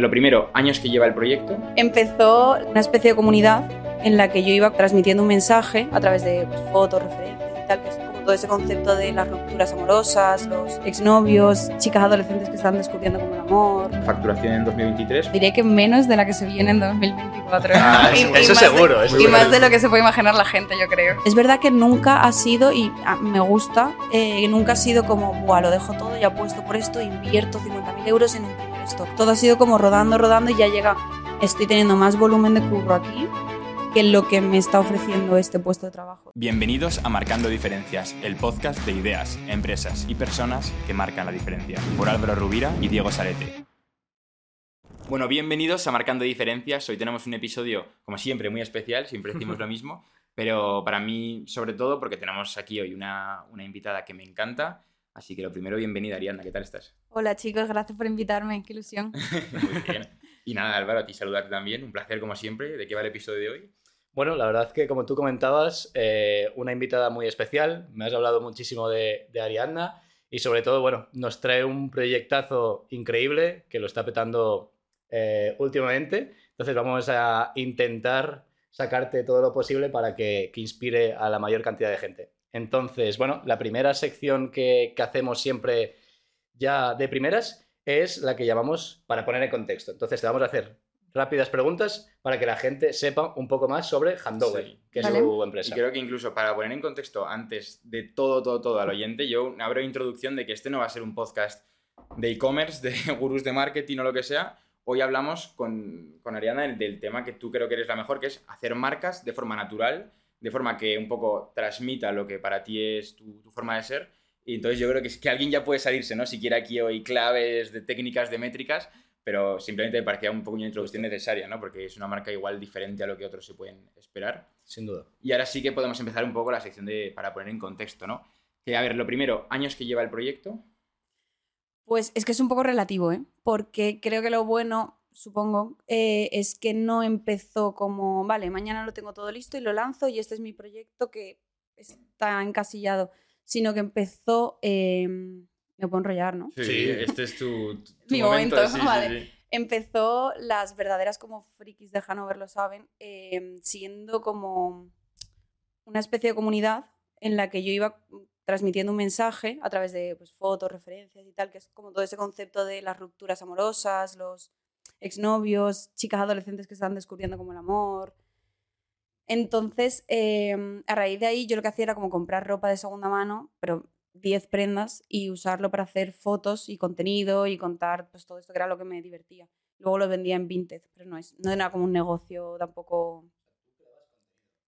Lo primero, años que lleva el proyecto. Empezó una especie de comunidad en la que yo iba transmitiendo un mensaje a través de pues, fotos, referencias y tal, que es como todo ese concepto de las rupturas amorosas, los exnovios, chicas adolescentes que están descubriendo como el amor. Facturación en 2023. Diré que menos de la que se viene en 2024. Ah, Y- eso, y de- seguro. eso y más de lo que se puede imaginar la gente, yo creo. Es verdad que nunca ha sido, y ah, me gusta, eh, nunca ha sido como, Buah, lo dejo todo y apuesto por esto, invierto 50.000 euros en un Todo ha sido como rodando, rodando y ya llega, estoy teniendo más volumen de curro aquí que lo que me está ofreciendo este puesto de trabajo. Bienvenidos a Marcando Diferencias, el podcast de ideas, empresas y personas que marcan la diferencia. Por Álvaro Rubira y Diego Sarete. Bueno, bienvenidos a Marcando Diferencias. Hoy tenemos un episodio, como siempre, muy especial, siempre decimos lo mismo, pero para mí, sobre todo, porque tenemos aquí hoy una, una invitada que me encanta. Así que lo primero, bienvenida, Ariana, ¿qué tal estás? Hola chicos, gracias por invitarme, qué ilusión. Muy bien. Y nada, Álvaro, a ti saludarte también. Un placer, como siempre. ¿De qué va el episodio de hoy? Bueno, la verdad que como tú comentabas, eh, una invitada muy especial. Me has hablado muchísimo de, de Ariadna y sobre todo, bueno, nos trae un proyectazo increíble que lo está petando eh, últimamente. Entonces vamos a intentar sacarte todo lo posible para que, que inspire a la mayor cantidad de gente. Entonces, bueno, la primera sección que, que hacemos siempre ya de primeras es la que llamamos para poner en contexto. Entonces te vamos a hacer rápidas preguntas para que la gente sepa un poco más sobre Handover, Sí. que Vale. es su Y empresa. creo que incluso para poner en contexto antes de todo, todo, todo al oyente, yo abro introducción de que este no va a ser un podcast de e-commerce, de gurús de marketing o lo que sea. Hoy hablamos con, con Ariana del, del tema que tú creo que eres la mejor, que es hacer marcas de forma natural, de forma que un poco transmita lo que para ti es tu, tu forma de ser. Y entonces yo creo que, es que alguien ya puede salirse, ¿no? Si quiere aquí hoy claves de técnicas, de métricas, pero simplemente me parecía un poco una introducción necesaria, ¿no? Porque es una marca igual diferente a lo que otros se pueden esperar. Sin duda. Y ahora sí que podemos empezar un poco la sección de, para poner en contexto, ¿no? Que, a ver, lo primero, años que lleva el proyecto. Pues es que es un poco relativo, ¿eh? Porque creo que lo bueno, supongo, eh, es que no empezó como, vale, mañana lo tengo todo listo y lo lanzo y este es mi proyecto que está encasillado, sino que empezó, eh, me puedo enrollar, ¿no? Sí. este es tu, tu Mi momento, vale. Empezó, las verdaderas como frikis de Hanover lo saben, eh, siendo como una especie de comunidad en la que yo iba transmitiendo un mensaje a través de pues, fotos, referencias y tal, que es como todo ese concepto de las rupturas amorosas, los exnovios, chicas adolescentes que están descubriendo como el amor. Entonces, eh, a raíz de ahí, yo lo que hacía era como comprar ropa de segunda mano, pero 10 prendas y usarlo para hacer fotos y contenido y contar pues todo esto que era lo que me divertía. Luego lo vendía en Vinted, pero no, es, no era como un negocio tampoco...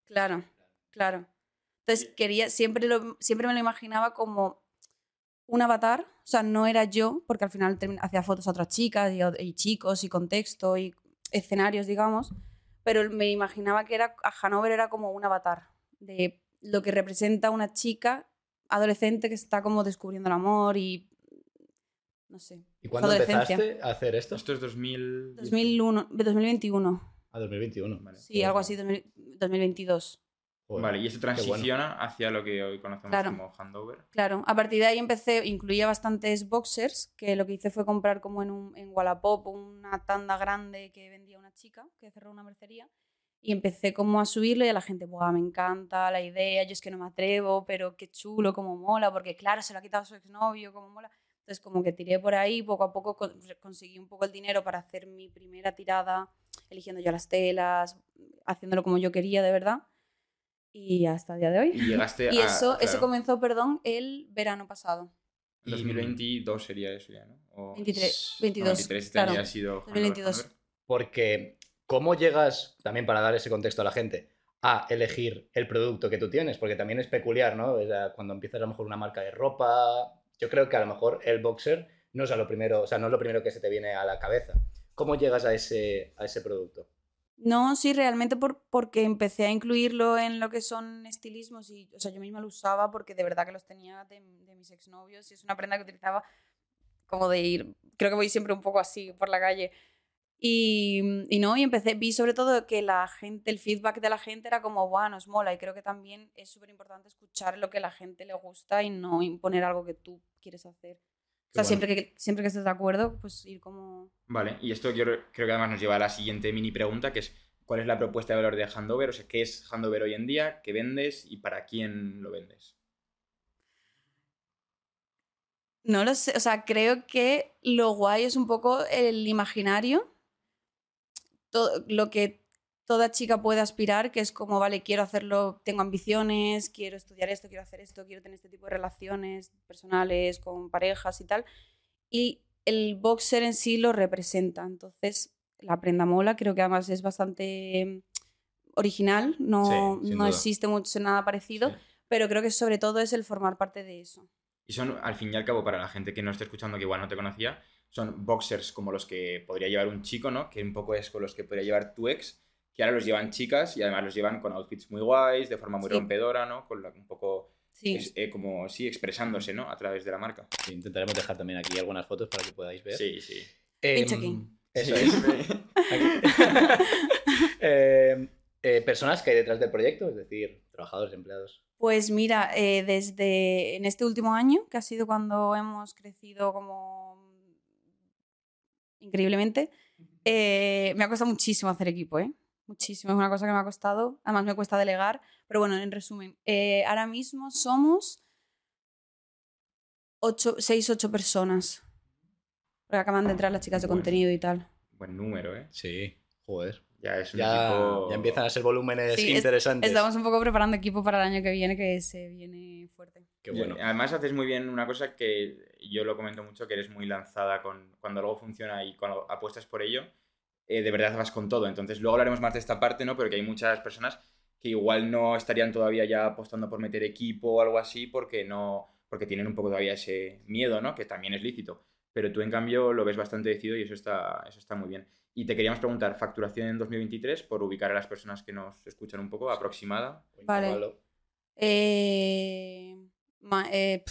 Claro, claro. Entonces quería, siempre, lo, siempre me lo imaginaba como un avatar, o sea, no era yo, porque al final hacía fotos a otras chicas y, chicos y contexto y escenarios, digamos, pero me imaginaba que era, a Hanover era como un avatar de lo que representa una chica adolescente que está como descubriendo el amor y no sé. ¿Y cuándo adolescencia. empezaste a hacer esto? Esto es 2000... 2001, 2021. A 2021. Vale. Sí, algo así, 2000 2022. Joder. Vale, y bueno. transiciona hacia lo que hoy conocemos Claro. como handover. Claro, a partir de ahí empecé, incluía bastantes boxers, que lo que hice fue comprar como en, un, en Wallapop una tanda grande que vendía una chica, que cerró una mercería, y empecé como a subirlo y a la gente, Buah, me encanta la idea, yo es que no me atrevo, pero qué chulo, cómo mola, porque claro, se lo ha quitado a su exnovio, cómo mola. Entonces como que tiré por ahí, poco a poco con- conseguí un poco el dinero para hacer mi primera tirada, eligiendo yo las telas, haciéndolo como yo quería de verdad, y hasta el día de hoy. Y llegaste Y a... eso, eso claro, comenzó, perdón, el verano pasado. 2022 sería eso ya, ¿no? O... 23, no, 22. 23 este claro. año ya ha sido handover, 2022. handover. Porque, ¿cómo llegas, también para dar ese contexto a la gente, a elegir el producto que tú tienes? Porque también es peculiar, ¿no? O sea, cuando empiezas a lo mejor una marca de ropa, yo creo que a lo mejor el boxer no es a lo primero, o sea, no es lo primero que se te viene a la cabeza. ¿Cómo llegas a ese, a ese producto? No, sí, realmente por, porque empecé a incluirlo en lo que son estilismos y, o sea, yo misma lo usaba porque de verdad que los tenía de, mis exnovios y es una prenda que utilizaba como de ir, creo que voy siempre un poco así por la calle. Y, no, y empecé, vi sobre todo que la gente, el feedback de la gente era como, guau, nos mola. Y creo que también es súper importante escuchar lo que la gente le gusta y no imponer algo que tú quieres hacer. O sea, siempre, que, siempre que estés de acuerdo, pues ir como... Vale, y esto yo creo que además nos lleva a la siguiente mini pregunta, que es ¿cuál es la propuesta de valor de Handover? O sea, ¿qué es Handover hoy en día? ¿Qué vendes y para quién lo vendes? No lo sé, o sea, creo que lo guay es un poco el imaginario, todo, lo que toda chica puede aspirar, que es como, vale, quiero hacerlo, tengo ambiciones, quiero estudiar esto, quiero hacer esto, quiero tener este tipo de relaciones personales con parejas y tal. Y el boxer en sí lo representa. Entonces, la prenda mola, creo que además es bastante original, no, no existe mucho nada parecido, pero creo que sobre todo es el formar parte de eso. Y son, al fin y al cabo, para la gente que no esté escuchando, que igual no te conocía, son boxers como los que podría llevar un chico, ¿no? Que un poco es con los que podría llevar tu ex, que ahora los llevan chicas y además los llevan con outfits muy guays, de forma muy rompedora, ¿no? Con un poco... Sí. Eh, como, sí, expresándose, ¿no? A través de la marca. intentaremos dejar también aquí algunas fotos para que podáis ver. Sí, sí. Eh, Eso es. Em, eh, personas que hay detrás del proyecto, es decir, trabajadores, empleados. Pues mira, eh, desde en este último año, que ha sido cuando hemos crecido como increíblemente, eh, me ha costado muchísimo hacer equipo, ¿eh? Muchísimo, es una cosa que me ha costado. Además me cuesta delegar, pero bueno, en resumen, eh, ahora mismo somos 6, 8 personas. Porque acaban de entrar las chicas de contenido y tal. Buen número, ¿eh? Sí, joder. Ya, es ya, empiezan a ser volúmenes interesantes. estamos un poco preparando equipo para el año que viene, que se viene fuerte. Qué bueno. además haces muy bien una cosa que yo lo comento mucho, que eres muy lanzada con cuando algo funciona y cuando apuestas por ello, eh, de verdad vas con todo. Entonces luego hablaremos más de esta parte, ¿no? Pero que hay muchas personas que igual no estarían todavía ya apostando por meter equipo o algo así porque no porque tienen un poco todavía ese miedo, ¿no? Que también es lícito. Pero tú en cambio lo ves bastante decidido y eso está, eso está muy bien. Y te queríamos preguntar, facturación en 2023, por ubicar a las personas que nos escuchan un poco, aproximada. Vale. Eh, eh,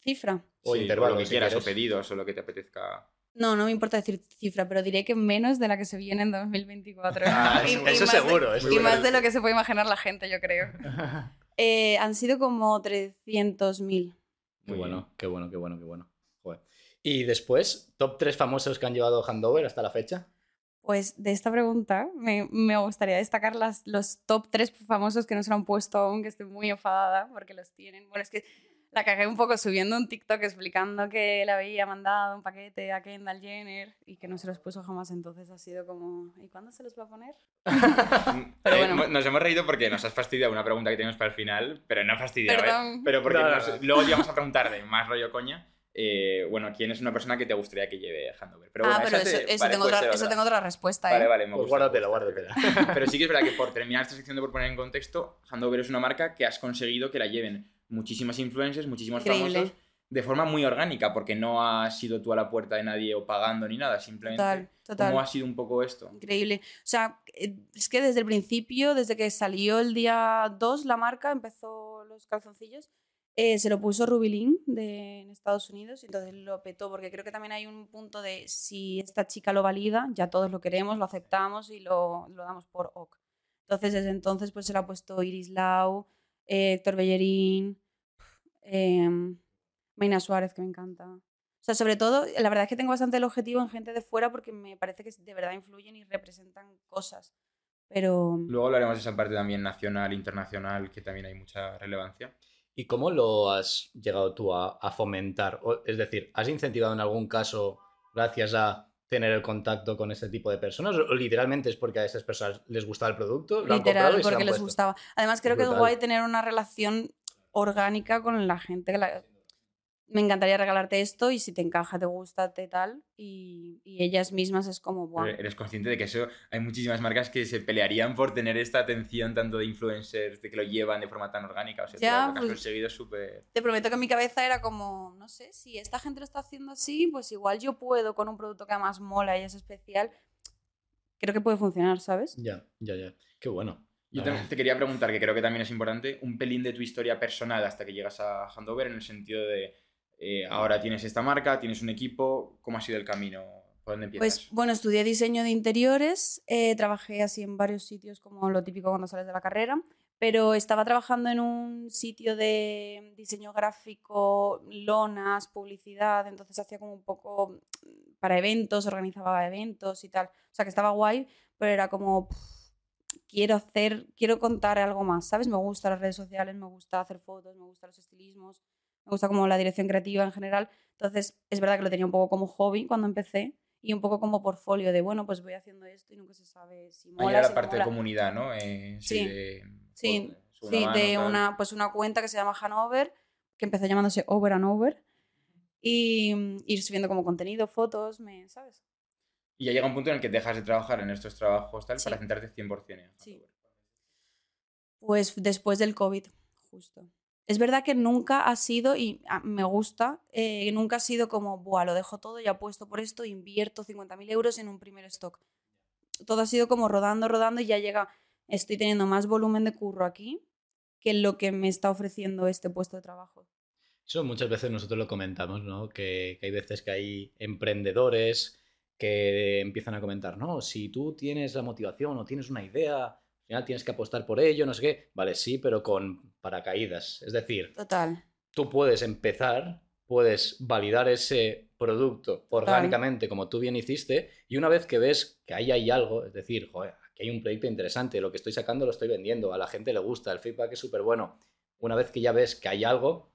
cifra. O intervalo, lo que quieras, o pedidos, o lo que te apetezca. No, no me importa decir cifra, pero diré que menos de la que se viene en 2024. Ah, eso, seguro. y más de lo que se puede imaginar la gente, yo creo. Eh, han sido como 300.000. Qué bueno, qué bueno, qué bueno, qué bueno. Y después, top 3 famosos que han llevado Handover hasta la fecha. Pues de esta pregunta me, me gustaría destacar las, los top tres famosos que no se han puesto aún, que estoy muy enfadada porque los tienen. Bueno, es que la cagué un poco subiendo un TikTok explicando que le había mandado un paquete a Kendall Jenner y que no se los puso jamás, entonces ha sido como, ¿y cuándo se los va a poner? pero eh. Nos hemos reído porque nos has fastidiado una pregunta que tenemos para el final, pero no fastidiado, ¿eh? Pero porque luego íbamos a preguntar de más rollo coña. Eh, bueno, ¿quién es una persona que te gustaría que lleve Handover? Pero ah, pero eso, tengo otra, eso, tengo otra, respuesta. ¿eh? Vale, vale, me pues guárdatela, guárdatela. pero sí que es verdad que por terminar esta sección de por poner en contexto, Handover es una marca que has conseguido que la lleven muchísimas influencers, muchísimos famosos, de forma muy orgánica, porque no has sido tú a la puerta de nadie o pagando ni nada, simplemente. Total, total. ¿Cómo ha sido un poco esto? Increíble. O sea, eh, es que desde el principio, desde que salió el día 2 la marca, empezó los calzoncillos eh, se lo puso Rubilín de, en Estados Unidos y entonces lo petó, porque creo que también hay un punto de si esta chica lo valida, ya todos lo queremos, lo aceptamos y lo, lo damos por ok. Entonces, desde entonces, pues se lo ha puesto Iris Lau, eh, Héctor Bellerín, eh, Suárez, que me encanta. O sea, sobre todo, la verdad es que tengo bastante el objetivo en gente de fuera porque me parece que de verdad influyen y representan cosas. Pero... Luego hablaremos de esa parte también nacional, internacional, que también hay mucha relevancia. ¿Y cómo lo has llegado tú a, fomentar? es decir, ¿has incentivado en algún caso gracias a tener el contacto con ese tipo de personas? ¿O literalmente es porque a esas personas les gustaba el producto? Literal, porque les gustaba. Además, creo que es guay tener una relación orgánica con la gente. Que la, me encantaría regalarte esto y si te encaja, te gusta, te tal. Y, ellas mismas es como, wow. Eres consciente de que eso hay muchísimas marcas que se pelearían por tener esta atención tanto de influencers, de que lo llevan de forma tan orgánica. O sea, ya, lo has pues, conseguido súper... Te prometo que en mi cabeza era como, no sé, si esta gente lo está haciendo así, pues igual yo puedo con un producto que además mola y es especial. Creo que puede funcionar, ¿sabes? Ya, ya, ya. Qué bueno. Yo te quería preguntar, que creo que también es importante, un pelín de tu historia personal hasta que llegas a Handover en el sentido de eh, ahora tienes esta marca, tienes un equipo, ¿cómo ha sido el camino? ¿Por dónde empiezas? Pues bueno, estudié diseño de interiores, eh, trabajé así en varios sitios como lo típico cuando sales de la carrera, pero estaba trabajando en un sitio de diseño gráfico, lonas, publicidad, entonces hacía como un poco para eventos, organizaba eventos y tal. O sea, que estaba guay, pero era como, quiero hacer, quiero contar algo más, ¿sabes? Me gustan las redes sociales, me gusta hacer fotos, me gustan los estilismos, me gusta como la dirección creativa en general. Entonces, es verdad que lo tenía un poco como hobby cuando empecé y un poco como portfolio de, bueno, pues voy haciendo esto y nunca se sabe si mola. Ahí la si parte de comunidad, ¿no? Eh, Sí. de- Sí, Sí, mano, de una, pues una cuenta que se llama Hanover, que empezó llamándose Over and Over. Y ir subiendo como contenido, fotos, me, ¿sabes? Y ya llega un punto en el que dejas de trabajar en estos trabajos tal Sí. para centrarte 100% en Sí. Pues después del COVID, justo. Es verdad que nunca ha sido, y me gusta, eh, nunca ha sido como, Buah, lo dejo todo, ya puesto por esto, invierto 50.000 euros en un primer stock. Todo ha sido como rodando, rodando y ya llega, estoy teniendo más volumen de curro aquí que lo que me está ofreciendo este puesto de trabajo. Eso muchas veces nosotros lo comentamos, ¿no? Que, que hay veces que hay emprendedores que empiezan a comentar, no, si tú tienes la motivación o tienes una idea, al final tienes que apostar por ello, no sé qué. Vale, sí, pero con paracaídas. Es decir, Total. tú puedes empezar, puedes validar ese producto orgánicamente como tú bien hiciste y una vez que ves que ahí hay algo, es decir, joder, aquí hay un proyecto interesante, lo que estoy sacando lo estoy vendiendo, a la gente le gusta, el feedback es súper bueno. Una vez que ya ves que hay algo,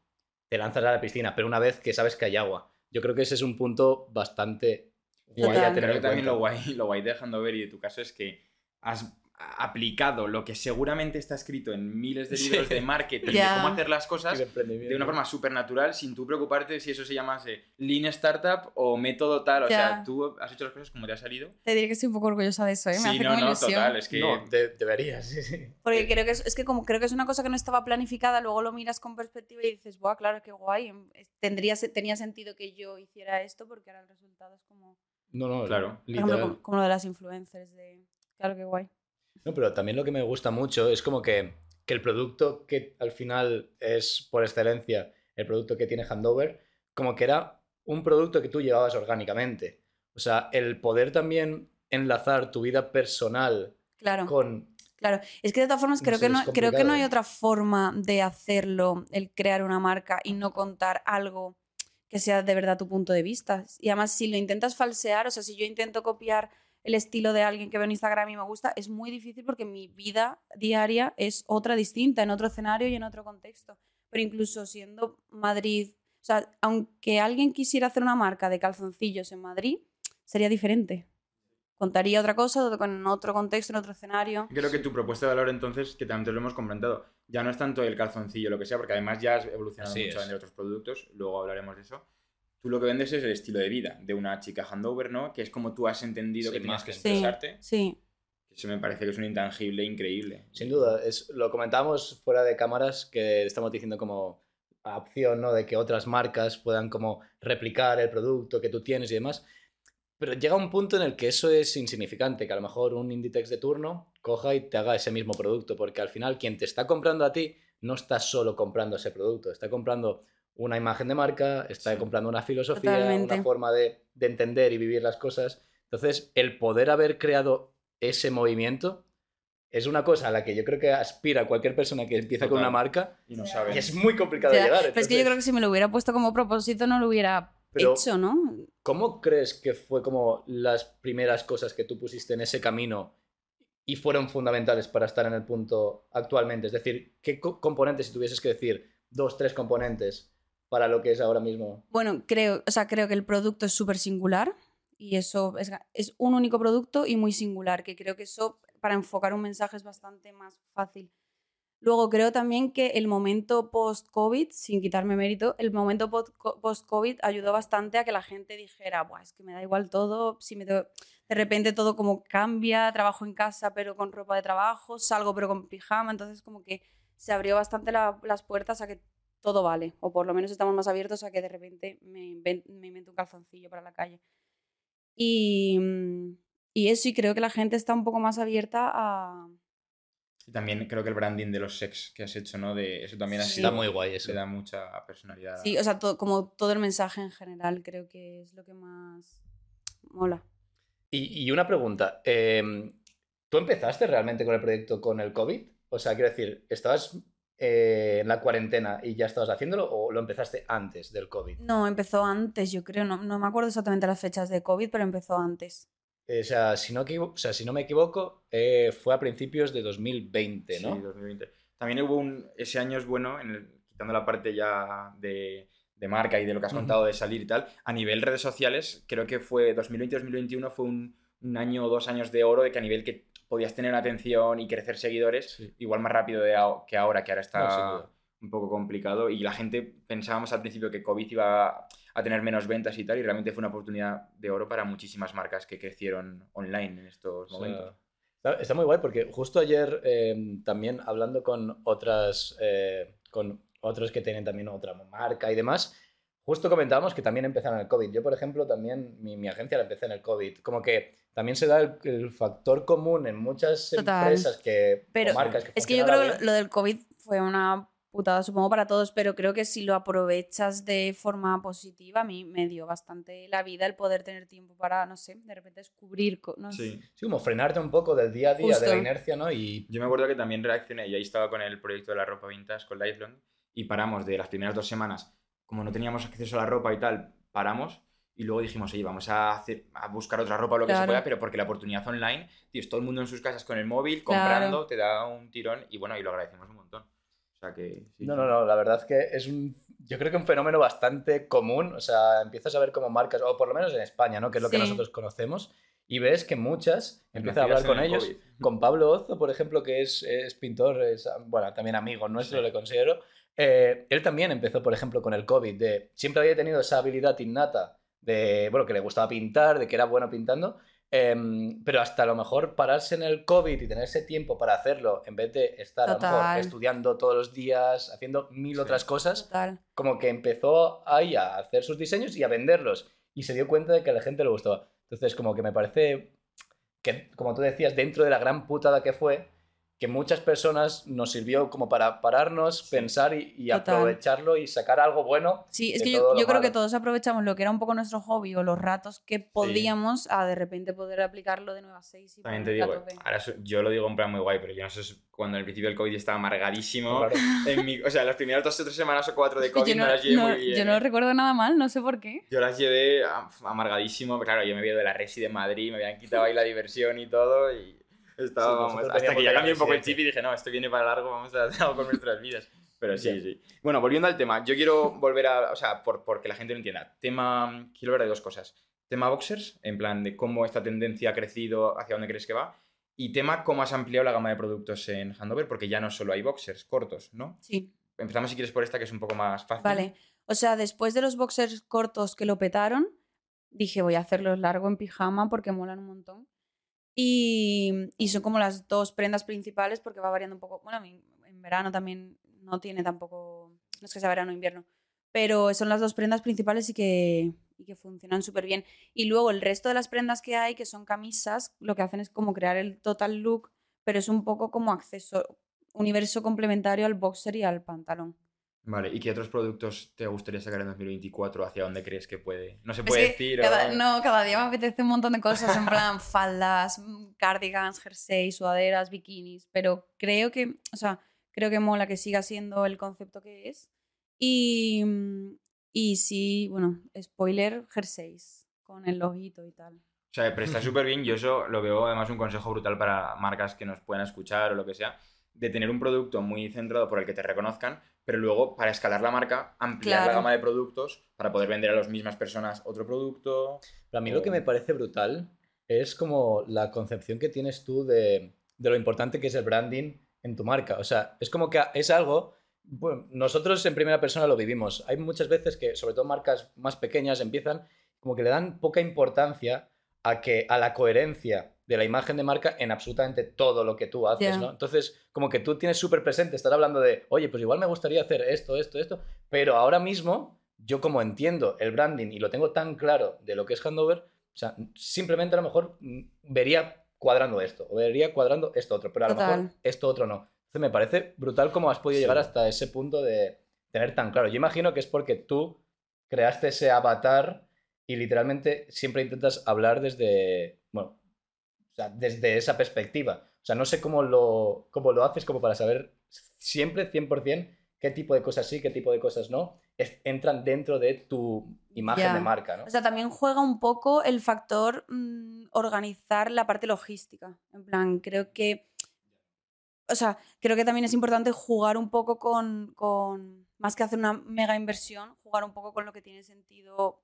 te lanzas a la piscina, pero una vez que sabes que hay agua, yo creo que ese es un punto bastante guay a Total. tener Creo que también lo guay, lo guay de Handover y de tu caso es que has aplicado lo que seguramente está escrito en miles de Sí. libros de marketing, Ya. de cómo hacer las cosas de una forma súper natural sin tú preocuparte si eso se llamase Lean Startup o método tal. O sea, Ya. tú has hecho las cosas como te ha salido. Te diré que estoy un poco orgullosa de eso, ¿eh? Me sí, hace no, como no, ilusión. total. Es que No, de- deberías, sí, sí. Porque creo que es, es que como creo que es una cosa que no estaba planificada, luego lo miras con perspectiva y dices, ¡buah, claro, qué guay! em, Tendría, tenía sentido que yo hiciera esto porque ahora el resultado es como, No, no, Claro. por ejemplo, literal. como, como lo de las influencers, de, claro, qué guay. No, pero también lo que me gusta mucho es como que, que el producto que al final es por excelencia el producto que tiene Handover, como que era un producto que tú llevabas orgánicamente. O sea, el poder también enlazar tu vida personal Claro, con... claro. Es que de todas formas No creo, sé, que no, creo que no hay ¿eh? otra forma de hacerlo, el crear una marca y no contar algo que sea de verdad tu punto de vista. Y además, si lo intentas falsear, o sea, si yo intento copiar el estilo de alguien que veo en Instagram y me gusta, es muy difícil porque mi vida diaria es otra distinta, en otro escenario y en otro contexto. Pero incluso siendo Madrid, o sea, aunque alguien quisiera hacer una marca de calzoncillos en Madrid, sería diferente. Contaría otra cosa con otro contexto, en otro escenario. creo que tu propuesta de valor entonces, que también te lo hemos comentado, ya no es tanto el calzoncillo, lo que sea, porque además ya has evolucionado Así mucho a vender otros productos, luego hablaremos de eso. Tú lo que vendes es el estilo de vida de una chica handover, ¿no? Que es como tú has entendido Sí, que tienes que imagen. Sí. expresarte. Sí, Eso me parece que es un intangible increíble. Sin duda, es, lo comentábamos fuera de cámaras que estamos diciendo como opción, ¿no? De que otras marcas puedan como replicar el producto que tú tienes y demás. Pero llega un punto en el que eso es insignificante, que a lo mejor un Inditex de turno coja y te haga ese mismo producto, porque al final quien te está comprando a ti no está solo comprando ese producto, está comprando una imagen de marca, está Sí. comprando una filosofía, Totalmente. una forma de, de entender y vivir las cosas. Entonces, el poder haber creado ese movimiento es una cosa a la que yo creo que aspira cualquier persona que empieza con una marca Y no y es muy complicado Ya, llegar. pero es que yo creo que si me lo hubiera puesto como propósito no lo hubiera Pero- hecho, ¿no? ¿Cómo crees que fue como las primeras cosas que tú pusiste en ese camino y fueron fundamentales para estar en el punto actualmente? Es decir, ¿qué co- componentes, si tuvieses que decir dos, tres componentes para lo que es ahora mismo? Bueno, creo, o sea, creo que el producto es súper singular y eso es, es un único producto y muy singular, que creo que eso para enfocar un mensaje es bastante más fácil. Luego creo también que el momento post-COVID, sin quitarme mérito, el momento post- post-COVID ayudó bastante a que la gente dijera, Buah, es que me da igual todo, si me tengo-". de repente todo como cambia, trabajo en casa pero con ropa de trabajo, salgo pero con pijama, entonces como que se abrió bastante la- las puertas a que todo vale, o por lo menos estamos más abiertos a que de repente me, inven- me invento un calzoncillo para la calle. Y, y eso, y creo que la gente está un poco más abierta a... Y también creo que el branding de los sex que has hecho, ¿no? De eso también Sí. sido. Está muy guay eso. Le da mucha personalidad. Sí, o sea, to- como todo el mensaje en general, creo que es lo que más mola. Y, y una pregunta, em, ¿tú empezaste realmente con el proyecto con el COVID? o sea, quiero decir, ¿estabas eh, en la cuarentena y ya estabas haciéndolo o lo empezaste antes del COVID? No, empezó antes, yo creo. No, no me acuerdo exactamente las fechas de COVID, pero empezó antes. Eh, o, sea, si no o sea, si no me equivoco, eh, fue a principios de 2020, ¿no? Sí, 2020. También hubo un... Ese año es bueno, en el, quitando la parte ya de, de marca y de lo que has contado de salir y tal, a nivel redes sociales, creo que fue 2020-2021 fue un, un, año o dos años de oro de que a nivel que podías tener atención y crecer seguidores igual más rápido de que ahora, que ahora está un poco complicado. Y la gente pensábamos al principio que COVID iba a tener menos ventas y tal, y realmente fue una oportunidad de oro para muchísimas marcas que crecieron online en estos momentos. Está, muy guay porque justo ayer em, también hablando con otras, eh, con otros que tienen también otra marca y demás, justo comentábamos que también empezaron el COVID. Yo, por ejemplo, también mi, mi agencia la empecé en el COVID. Como que también se da el, factor común en muchas empresas que, pero marcas que Es que yo creo que lo del COVID fue una putada, supongo, para todos, pero creo que si lo aprovechas de forma positiva, a mí me dio bastante la vida el poder tener tiempo para, no sé, de repente descubrir. No sí. sí, como frenarte un poco del día a día, de la inercia, ¿no? Y... Yo me acuerdo que también reaccioné, y ahí estaba con el proyecto de la ropa vintage, con Lifelong, y paramos de las primeras dos semanas, como no teníamos acceso a la ropa y tal, paramos y luego dijimos, oye, vamos a, hacer, a buscar otra ropa o lo que se pueda, pero porque la oportunidad online, tío, todo el mundo en sus casas con el móvil, comprando, te da un tirón y bueno, y lo agradecemos un montón. O sea que... no, no, no, la verdad es que es un, yo creo que un fenómeno bastante común, o sea, empiezas a ver como marcas, o por lo menos en España, ¿no? Que es lo que nosotros conocemos, y ves que muchas, empiezas a hablar con ellos, con Pablo Ozo, por ejemplo, que es, es pintor, es, bueno, también amigo nuestro, le considero, eh, él también empezó, por ejemplo, con el COVID, de siempre había tenido esa habilidad innata de, bueno, que le gustaba pintar, de que era bueno pintando, em, pero hasta a lo mejor pararse en el COVID y tener ese tiempo para hacerlo, en vez de estar estudiando todos los días, haciendo mil otras cosas, como que empezó ahí a hacer sus diseños y a venderlos. Y se dio cuenta de que a la gente le gustaba. Entonces, como que me parece que, como tú decías, dentro de la gran putada que fue, que muchas personas nos sirvió como para pararnos, pensar y, aprovecharlo y sacar algo bueno. Sí, es que yo, creo que todos aprovechamos lo que era un poco nuestro hobby o los ratos que podíamos a de repente poder aplicarlo de nuevo a seis. Y También te digo, ahora yo lo digo en plan muy guay, pero yo no sé, cuando al principio del COVID estaba amargadísimo. o sea, las primeras dos o tres semanas o cuatro de COVID yo no, las llevé muy bien. Yo no recuerdo nada mal, no sé por qué. Yo las llevé amargadísimo, claro, yo me había ido de la Resi de Madrid, me habían quitado ahí la diversión y todo y estaba, hasta que ya cambié un poco el chip y dije, no, esto viene para largo, vamos a hacer algo con nuestras vidas. Pero sí, sí. Bueno, volviendo al tema, yo quiero volver a, o sea, por, porque la gente lo entienda. Tema, quiero hablar de dos cosas. Tema boxers, en plan de cómo esta tendencia ha crecido, hacia dónde crees que va. Y tema, cómo has ampliado la gama de productos en Handover, porque ya no solo hay boxers cortos, ¿no? Sí. Empezamos si quieres por esta, que es un poco más fácil. Vale. O sea, después de los boxers cortos que lo petaron, dije, voy a hacerlos largo en pijama porque molan un montón. Y, son como las dos prendas principales porque va variando un poco. Bueno, en verano también no tiene tampoco. No es que sea verano o invierno. Pero son las dos prendas principales y que, y que funcionan súper bien. Y luego el resto de las prendas que hay, que son camisas, lo que hacen es como crear el total look, pero es un poco como acceso, universo complementario al boxer y al pantalón. Vale, ¿y qué otros productos te gustaría sacar en 2024? ¿Hacia dónde crees que puede? No se puede decir. No, cada día me apetece un montón de cosas, en plan faldas, cardigans, jerseys, sudaderas, bikinis, pero creo que, o sea, creo que mola que siga siendo el concepto que es. Y, y sí, bueno, spoiler, jerseys, con el lojito y tal. O sea, pero está súper bien, yo eso lo veo además un consejo brutal para marcas que nos puedan escuchar o lo que sea, de tener un producto muy centrado por el que te reconozcan, pero luego para escalar la marca, ampliar la gama de productos para poder vender a las mismas personas otro producto. Pero a mí lo que me parece brutal es como la concepción que tienes tú de, de, lo importante que es el branding en tu marca. O sea, es como que es algo, bueno, nosotros en primera persona lo vivimos. Hay muchas veces que, sobre todo marcas más pequeñas, empiezan como que le dan poca importancia a, que, a la coherencia de la imagen de marca en absolutamente todo lo que tú haces, ¿no? Entonces, como que tú tienes súper presente estar hablando de, oye, pues igual me gustaría hacer esto, esto, esto, pero ahora mismo, yo como entiendo el branding y lo tengo tan claro de lo que es Handover, o sea, simplemente a lo mejor mm, vería cuadrando esto, o vería cuadrando esto otro, pero a lo mejor esto otro no. Entonces me parece brutal cómo has podido llegar hasta ese punto de tener tan claro. Yo imagino que es porque tú creaste ese avatar y literalmente siempre intentas hablar desde, bueno, sea, desde esa perspectiva. O sea, no sé cómo lo, cómo lo haces como para saber siempre 100% qué tipo de cosas sí, qué tipo de cosas no, entran dentro de tu imagen de marca, ¿no? O sea, también juega un poco el factor mm, organizar la parte logística. En plan, creo que... O sea, creo que también es importante jugar un poco con, con, más que hacer una mega inversión, jugar un poco con lo que tiene sentido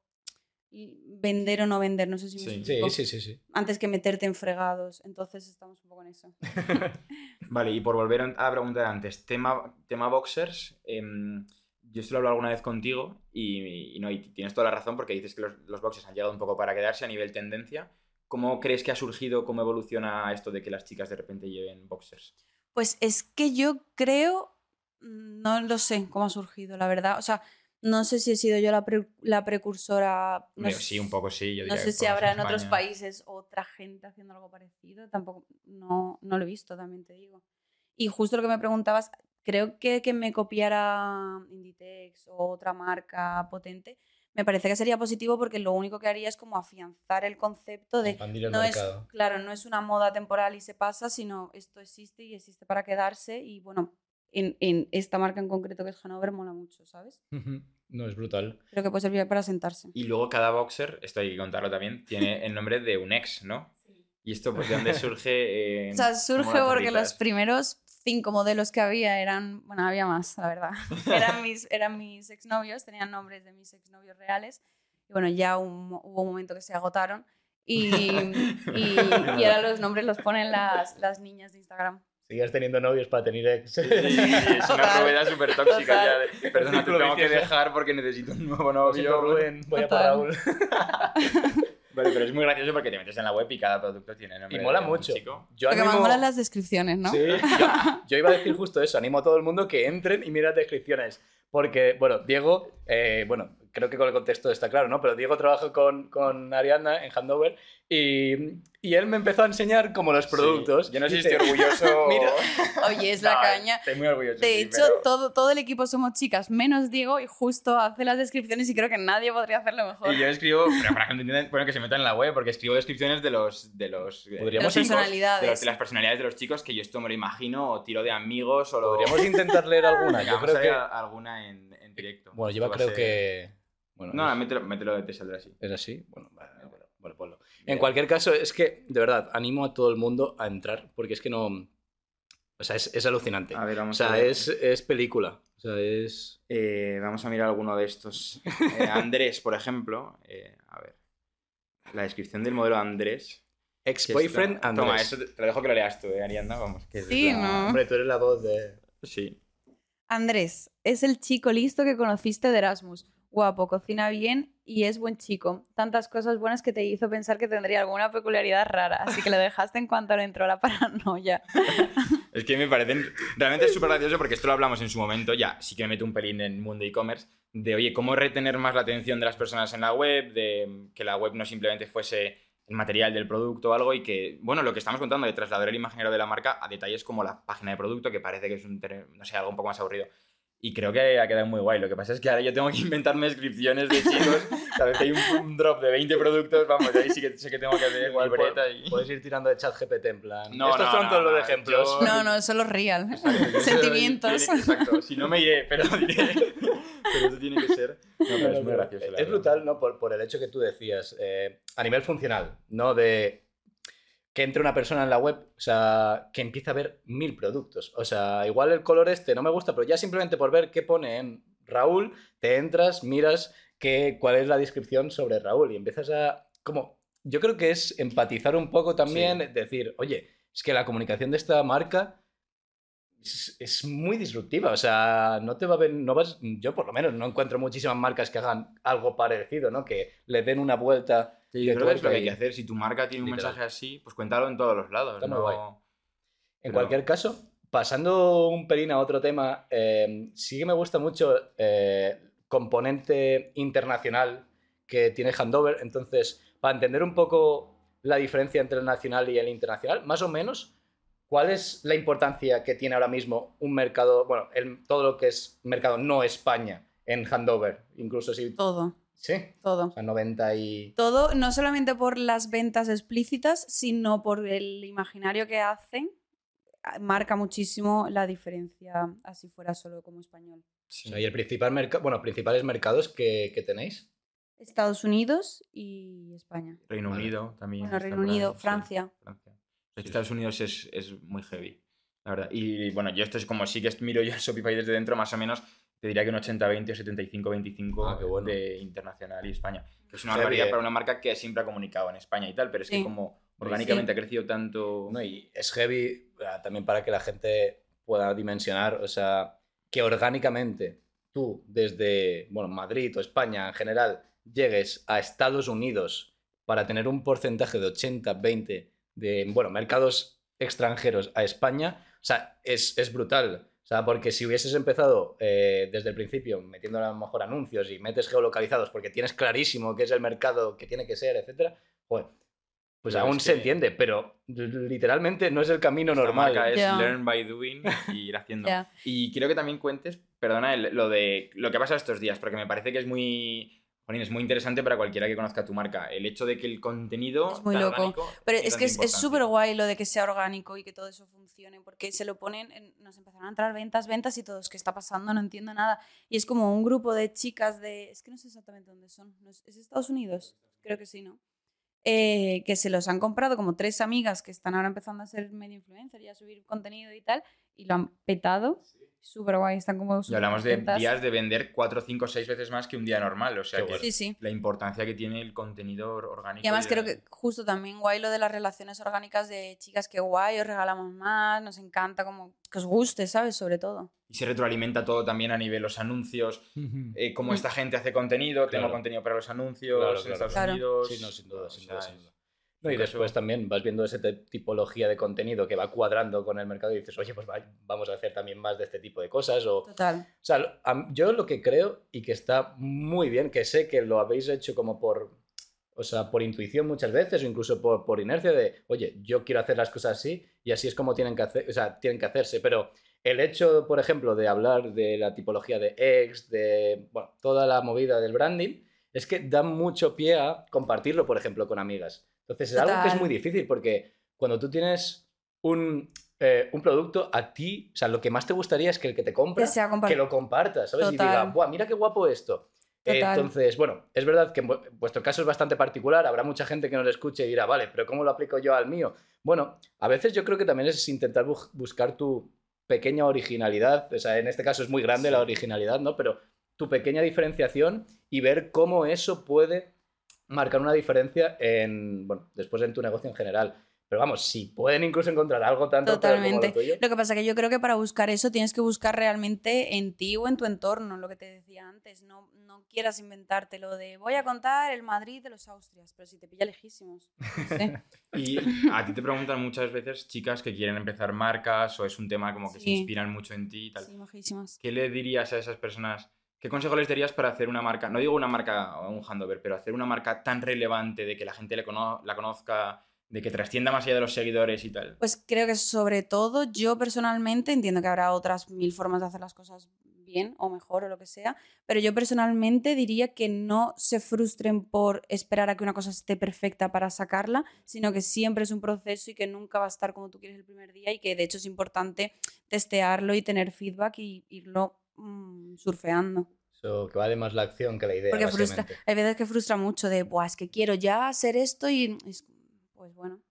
vender o no vender, no sé si me sí. Sí, sí, sí, Antes que meterte en fregados, entonces estamos un poco en eso. vale, y por volver a la pregunta de antes, tema, tema boxers, em, yo esto lo hablo alguna vez contigo y, no, y tienes toda la razón porque dices que los, los, boxers han llegado un poco para quedarse a nivel tendencia. ¿Cómo crees que ha surgido, cómo evoluciona esto de que las chicas de repente lleven boxers? Pues es que yo creo, no lo sé cómo ha surgido, la verdad. O sea, no sé si he sido yo la, precursora. sí, un poco sí. no sé si habrá en otros países otra gente haciendo algo parecido. Tampoco, no, no lo he visto, también te digo. Y justo lo que me preguntabas, creo que que me copiara Inditex o otra marca potente, me parece que sería positivo porque lo único que haría es como afianzar el concepto de no es claro no es una moda temporal y se pasa sino esto existe y existe para quedarse y bueno en, esta marca en concreto que es Hanover mola mucho, ¿sabes? No, es brutal. Creo que puede servir para sentarse. Y luego cada boxer, esto hay que contarlo también, tiene el nombre de un ex, ¿no? ¿Y esto pues de dónde surge? o sea, surge porque los primeros cinco modelos que había eran, bueno, había más, la verdad. eran mis, eran mis exnovios, tenían nombres de mis exnovios reales. Y bueno, ya hubo un momento que se agotaron. Y, y, y ahora los nombres los ponen las, las niñas de Instagram. Sigas teniendo novios para tener ex. es una rueda súper tóxica ya. De, perdona, te tengo que dejar porque necesito un nuevo novio. Rubén, voy a por Raúl. Vale, pero es muy gracioso porque te metes en la web y cada producto tiene nombre. Y mola mucho. Yo Lo que más mola las descripciones, ¿no? Sí, yo, iba a decir justo eso. Animo a todo el mundo que entren y miren descripciones. Porque, bueno, Diego, eh, bueno, creo que con el contexto está claro, ¿no? Pero Diego trabaja con, con Ariana en Handover y, y, él me empezó a enseñar como los productos. Yo no sé si estoy orgulloso. Mira, oye, es la caña. Estoy muy orgulloso. De hecho, todo, todo el equipo somos chicas, menos Diego, y justo hace las descripciones y creo que nadie podría hacerlo mejor. Y yo escribo, pero para que entiendan, bueno, que se metan en la web, porque escribo descripciones de los. De los eh, Podríamos de las personalidades. De, las personalidades de los chicos, que yo esto me lo imagino, o tiro de amigos, o lo. Podríamos intentar leer alguna. yo creo que. alguna en, en, directo. Bueno, yo creo que. Bueno, no, mételo, mételo de te saldrá así. ¿Es así? Bueno, vale, bueno, bueno ponlo. En cualquier caso, es que, de verdad, animo a todo el mundo a entrar, porque es que no... O sea, es, es alucinante. A ver, vamos o sea, Es, es película. O sea, es... Eh, vamos a mirar alguno de estos. Eh, Andrés, por ejemplo. Eh, a ver. La descripción del modelo Andrés. Ex-boyfriend Andrés. Toma, eso te, lo dejo que lo leas tú, ¿eh, Arianda? Vamos. Que sí, no. Hombre, tú eres la voz de... Sí. Andrés, es el chico listo que conociste de Erasmus guapo, cocina bien y es buen chico. Tantas cosas buenas que te hizo pensar que tendría alguna peculiaridad rara, así que lo dejaste en cuanto le entró la paranoia. es que me parecen realmente súper gracioso porque esto lo hablamos en su momento, ya sí que me meto un pelín en el mundo e-commerce, de oye, cómo retener más la atención de las personas en la web, de que la web no simplemente fuese el material del producto o algo y que, bueno, lo que estamos contando de trasladar el imaginero de la marca a detalles como la página de producto, que parece que es un, no sé, algo un poco más aburrido. Y creo que ha quedado muy guay. Lo que pasa es que ahora yo tengo que inventarme descripciones de chicos. Cada vez que hay un, drop de 20 productos, vamos, ahí sí que sé que tengo que hacer igual libreta y... Puedes ir tirando de chat GPT en plan. No, Estos son todos los ejemplos. No, no, son los real. Sentimientos. exacto. Si no me iré, pero diré. pero eso tiene que ser. No, pero es muy gracioso. Es brutal, ¿no? Por, por, el hecho que tú decías. Eh, a nivel funcional, ¿no? De que entre una persona en la web, o sea, que empieza a ver mil productos. O sea, igual el color este no me gusta, pero ya simplemente por ver qué pone en Raúl, te entras, miras qué, cuál es la descripción sobre Raúl y empiezas a, como, yo creo que es empatizar un poco también, decir, oye, es que la comunicación de esta marca es, muy disruptiva, o sea, no te va a ver, no vas, yo por lo menos no encuentro muchísimas marcas que hagan algo parecido, ¿no? Que le den una vuelta Sí, yo creo que es lo que hay que hacer. Si tu marca tiene un mensaje así, pues cuéntalo en todos los lados. En cualquier caso, pasando un pelín a otro tema, eh, sí que me gusta mucho eh, componente internacional que tiene Handover. Entonces, para entender un poco la diferencia entre el nacional y el internacional, más o menos, ¿cuál es la importancia que tiene ahora mismo un mercado, bueno, todo lo que es mercado no España en Handover? Incluso si... Todo. Sí. Todo. O sea, 90 y... Todo, no solamente por las ventas explícitas, sino por el imaginario que hacen marca muchísimo la diferencia así fuera solo como español. O sea, y el principal mercado, bueno, principales mercados que, que tenéis. Estados Unidos y España. Reino Vale. Unido también. Bueno, Reino Unido, sí, Francia. Francia. Que Estados Unidos es, es muy heavy, la verdad. Y bueno, yo esto es como sí que miro yo el Shopify desde dentro, más o menos, te diría que un 80-20 o 75-25 Ah, bueno. de internacional y España. Que es una barbaridad para una marca que siempre ha comunicado en España y tal, pero es que Sí. como orgánicamente ha crecido tanto... No, y es heavy ah, también para que la gente pueda dimensionar, o sea, que orgánicamente tú desde, bueno, Madrid o España en general llegues a Estados Unidos para tener un porcentaje de 80-20 de, bueno, mercados extranjeros a España, o sea, es, es brutal. O sea, porque si hubieses empezado eh, desde el principio metiendo a lo mejor anuncios y metes geolocalizados porque tienes clarísimo qué es el mercado que tiene que ser, etcétera, joder, pues Pero aún se entiende, pero literalmente no es el camino Esta normal. marca es Ya. learn by doing y ir haciendo. Ya. Y quiero que también cuentes, perdona, el- lo de lo que ha pasado estos días, porque me parece que es muy, Jolín, es muy interesante para cualquiera que conozca tu marca. El hecho de que el contenido Es muy tan loco. orgánico Pero es que es- súper guay lo de que sea orgánico y que todo eso funcione, porque se lo ponen, en- nos empezaron a entrar ventas, ventas y todos, ¿qué está pasando? No entiendo nada. Y es como un grupo de chicas de, es que no sé exactamente dónde son, ¿No es, ¿es Estados Unidos? Creo que sí, ¿no? Eh, que se los han comprado como tres amigas que están ahora empezando a ser medio influencer y a subir contenido y tal, y lo han petado. Súper guay, están como Y hablamos de días de vender 4, 5, 6 veces más que un día normal. O sea, que bueno. Sí, sí. la importancia que tiene el contenido or- orgánico. Y además de- creo que justo también guay lo de las relaciones orgánicas de chicas que guay, os regalamos más, nos encanta como que os guste, ¿sabes? Sobre todo. Y se retroalimenta todo también a nivel los anuncios, eh, cómo esta gente hace contenido, tengo contenido para los anuncios Claro, en claro. Estados Claro. Unidos. Sí, no, sin duda, sin duda. No, y después también vas viendo esa tipología de contenido que va cuadrando con el mercado y dices, oye, pues va- vamos a hacer también más de este tipo de cosas. O, Total. o sea, yo lo que creo y que está muy bien, que sé que lo habéis hecho como por, o sea, por intuición muchas veces o incluso por, por inercia de, oye, yo quiero hacer las cosas así y así es como tienen que, hacer, o sea, tienen que hacerse. Pero el hecho, por ejemplo, de hablar de la tipología de ex, de bueno, toda la movida del branding, es que da mucho pie a compartirlo, por ejemplo, con amigas. Entonces es algo que es muy difícil porque cuando tú tienes un, eh, un producto, a ti, o sea, lo que más te gustaría es que el que te compra Que lo compartas, ¿sabes? Y diga, ¡buah, mira qué guapo esto! Eh, entonces, bueno, es verdad que en vuestro caso es bastante particular, habrá mucha gente que nos escuche y dirá, vale, pero ¿cómo lo aplico yo al mío? Bueno, a veces yo creo que también es intentar bu- buscar tu pequeña originalidad, o sea, en este caso es muy grande Sí. la originalidad, ¿no? Pero tu pequeña diferenciación y ver cómo eso puede marcar una diferencia en, bueno, después en tu negocio en general. Pero vamos, si pueden incluso encontrar algo tanto peor como lo Totalmente. tuyo, Lo que pasa que yo creo que para buscar eso tienes que buscar realmente en ti o en tu entorno, lo que te decía antes. No, no quieras inventártelo de voy a contar el Madrid de los Austrias, pero si te pilla lejísimos. No sé. Y a ti te preguntan muchas veces chicas que quieren empezar marcas o es un tema como que se inspiran mucho en ti y tal. sí, majísimas. ¿Qué le dirías a esas personas? ¿Qué consejo les darías para hacer una marca? No digo una marca o un handover, pero hacer una marca tan relevante de que la gente la conozca, de que trascienda más allá de los seguidores y tal. Pues creo que sobre todo yo personalmente entiendo que habrá otras mil formas de hacer las cosas bien o mejor o lo que sea, pero yo personalmente diría que no se frustren por esperar a que una cosa esté perfecta para sacarla, sino que siempre es un proceso y que nunca va a estar como tú quieres el primer día y que de hecho es importante testearlo y tener feedback y irlo mm, surfeando. eso, que vale más la acción que la idea. Porque frustra, hay veces que frustra mucho de, Buah, es que quiero ya hacer esto y es- pues bueno.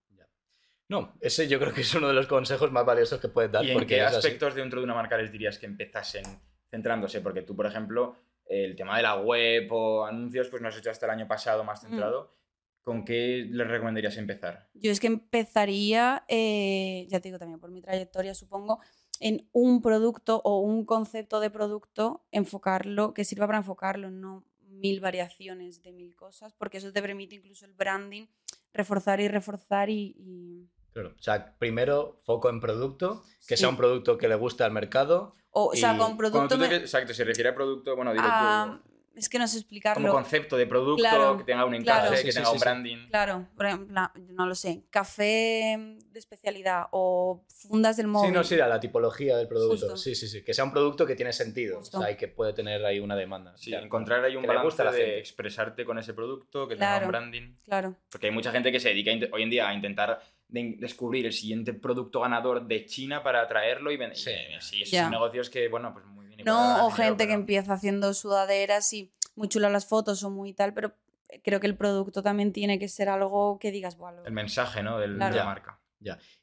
No, ese yo creo que es uno de los consejos más valiosos que puedes dar. ¿Y en porque qué aspectos dentro de una marca les dirías que empezasen centrándose? Porque tú, por ejemplo, el tema de la web o anuncios, pues no has hecho hasta el año pasado Mm. más centrado. ¿Con qué les recomendarías empezar? Yo es que empezaría, eh, ya te digo también por mi trayectoria, supongo, en un producto o un concepto de producto, enfocarlo, que sirva para enfocarlo, no mil variaciones de mil cosas, porque eso te permite incluso el branding reforzar y reforzar y... y- Claro, O sea, primero foco en producto, que Sí. sea un producto que le guste al mercado. O, o sea, con producto... te me- re- Exacto, se refiere a producto, bueno, digo Ah, tú, es que no sé como explicarlo. concepto de producto, Claro, que tenga un claro. encaje, Sí, que sí, tenga sí, un sí. branding. Claro, por ejemplo, no lo sé, café de especialidad o fundas del móvil. Sí, no, sí, a la tipología del producto. Justo. Sí, sí, sí. Que sea un producto que tiene sentido. Justo. O sea, y que puede tener ahí una demanda. Sí, encontrar ahí un balance guste a la de gente. expresarte con ese producto, que tenga un branding. Claro, Porque hay mucha gente que se dedica hoy en día a intentar de descubrir el siguiente producto ganador de China para traerlo y vender. Sí. Sí, esos Ya. son negocios que, bueno, pues muy bien. No, o dinero, gente que empieza haciendo sudaderas y muy chulas las fotos o muy tal, pero creo que el producto también tiene que ser algo que digas, "Buah, lo- El mensaje, ¿no? Del, Claro. de la Ya. marca.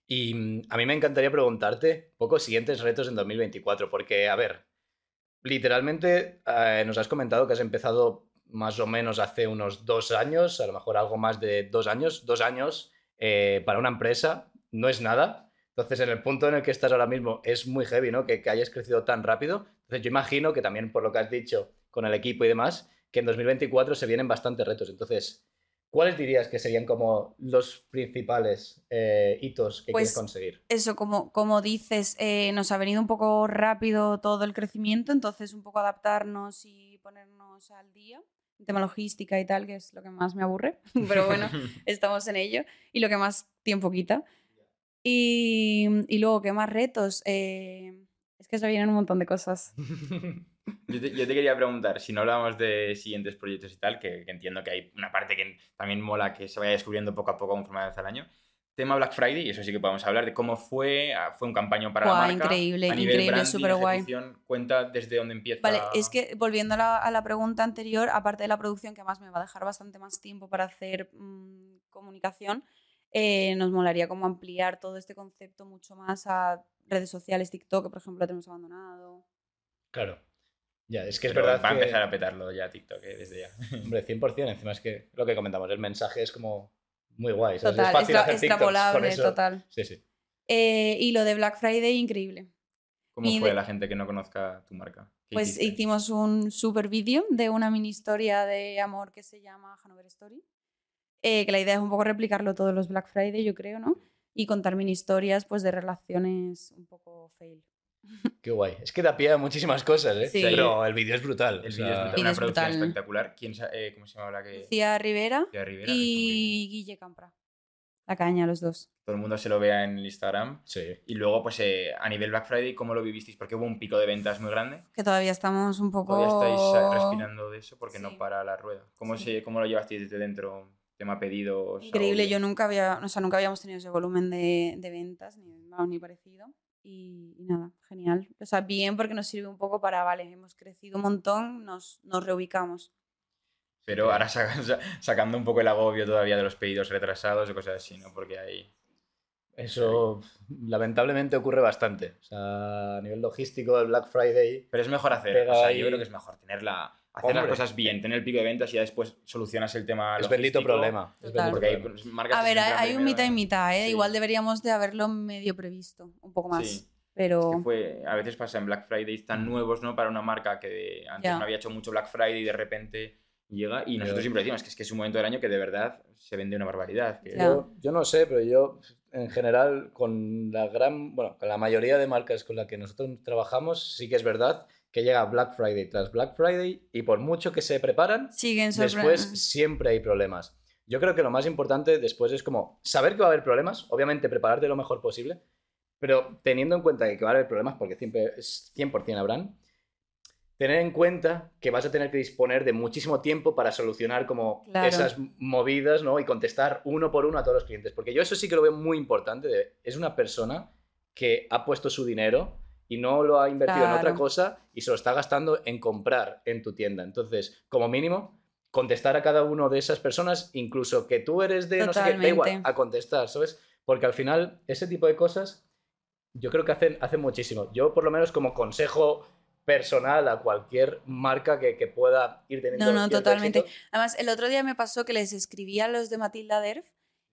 Y mm, a mí me encantaría preguntarte un poco siguientes retos en 2024, porque, a ver, literalmente eh, nos has comentado que has empezado más o menos hace unos dos años, a lo mejor algo más de dos años. Dos años eh, para una empresa no es nada. Entonces, en el punto en el que estás ahora mismo es muy heavy, ¿no? Que, que hayas crecido tan rápido. Entonces, yo imagino que también por lo que has dicho con el equipo y demás, que en 2024 se vienen bastantes retos. Entonces, ¿cuáles dirías que serían como los principales eh, hitos que Pues, quieres conseguir? Eso, como, como dices, eh, nos ha venido un poco rápido todo el crecimiento, entonces un poco adaptarnos y ponernos al día, tema logística y tal, que es lo que más me aburre, pero bueno, estamos en ello, y lo que más tiempo quita. Y, y luego, ¿qué más retos? Eh, es que se vienen un montón de cosas. Yo te, yo te quería preguntar, si no hablamos de siguientes proyectos y tal, que, que entiendo que hay una parte que también mola que se vaya descubriendo poco a poco conforme avanza el año. Tema Black Friday, y eso sí que podemos hablar de cómo fue, ah, fue un campañón para Guau, la marca. increíble, a nivel increíble, branding, superguay. ejecución, Cuenta desde dónde empieza. Vale, es que volviendo a la, a la pregunta anterior, aparte de la producción, que más me va a dejar bastante más tiempo para hacer mm, comunicación, eh, nos molaría como ampliar todo este concepto mucho más a redes sociales, TikTok, que por ejemplo lo tenemos abandonado. Claro. Ya, es que es verdad Va a que, empezar a petarlo ya TikTok, eh, desde ya. hombre, 100%, encima es que lo que comentamos, el mensaje es como muy guay. ¿sabes? Total, es fácil hacer con extrapolable, eso. total. Sí, sí. Eh, y lo de Black Friday, increíble. ¿Cómo Y fue de- la gente que no conozca tu marca? ¿Qué Pues hiciste? hicimos un super vídeo de una mini historia de amor que se llama Hanover Story. eh, que la idea es un poco replicarlo todos los Black Friday, yo creo, ¿no? Y contar mini historias pues, de relaciones un poco fail. Qué guay. Es que da pie a muchísimas cosas, ¿eh? Sí. Pero el vídeo es brutal. El vídeo sea, es brutal, una es producción brutal. espectacular. ¿Quién, eh, ¿Cómo se llama la que...? Lucía Rivera Lucía Rivera, que y Guille Campra. La caña, los dos. todo el mundo se lo vea en el Instagram. Sí. Y luego, pues eh, a nivel Black Friday, ¿cómo lo vivisteis? Porque hubo un pico de ventas muy grande. Que todavía estamos un poco... Todavía estáis eh, respirando de eso porque Sí. no para la rueda. ¿Cómo, Sí. se, ¿Cómo lo llevasteis desde dentro? Tema pedidos. Increíble, yo nunca había, o sea, nunca habíamos tenido ese volumen de, de ventas, ni ni parecido. Y, y nada, genial. O sea, bien porque nos sirve un poco para, vale, hemos crecido un montón, nos, nos reubicamos. Pero ahora saca- sa- sacando un poco el agobio todavía de los pedidos retrasados o cosas así, ¿no? Porque hay... Eso lamentablemente ocurre bastante. O sea, a nivel logístico, el Black Friday. Pero es mejor hacer, o sea, ahí. yo creo que es mejor tenerla, hacer las cosas bien, tener el pico de ventas y ya después solucionas el tema Es bendito problema. es Porque hay marcas A ver, hay, un mitad y mitad, ¿eh? Sí. Igual deberíamos de haberlo medio previsto, un poco más. Sí. Pero... que fue, a veces pasa en Black Friday tan nuevos, ¿no? Para una marca que antes no había hecho mucho Black Friday y de repente llega y nosotros siempre decimos que es que es un momento del año que de verdad se vende una barbaridad. que- Ya. Yo, yo no sé, pero yo en general con la gran, bueno, con la mayoría de marcas con las que nosotros trabajamos, sí que es verdad que llega Black Friday tras Black Friday y por mucho que se preparan, Siguen después siempre hay problemas. Yo creo que lo más importante después es como saber que va a haber problemas, obviamente prepararte lo mejor posible, pero teniendo en cuenta que va a haber problemas, porque siempre es 100% habrán, tener en cuenta que vas a tener que disponer de muchísimo tiempo para solucionar como Claro. esas movidas, ¿no? Y contestar uno por uno a todos los clientes. Porque yo eso sí que lo veo muy importante. de- es una persona que ha puesto su dinero y no lo ha invertido en otra Claro. cosa y se lo está gastando en comprar en tu tienda. Entonces, como mínimo, contestar a cada uno de esas personas, incluso que tú eres de no sé qué, da igual, Totalmente. a contestar, ¿sabes? Porque al final, ese tipo de cosas, yo creo que hacen, hacen muchísimo. Yo, por lo menos, como consejo personal a cualquier marca que, que pueda ir teniendo. No, no, totalmente. éxito, Además, el otro día me pasó que les escribí a los de Matilda Derf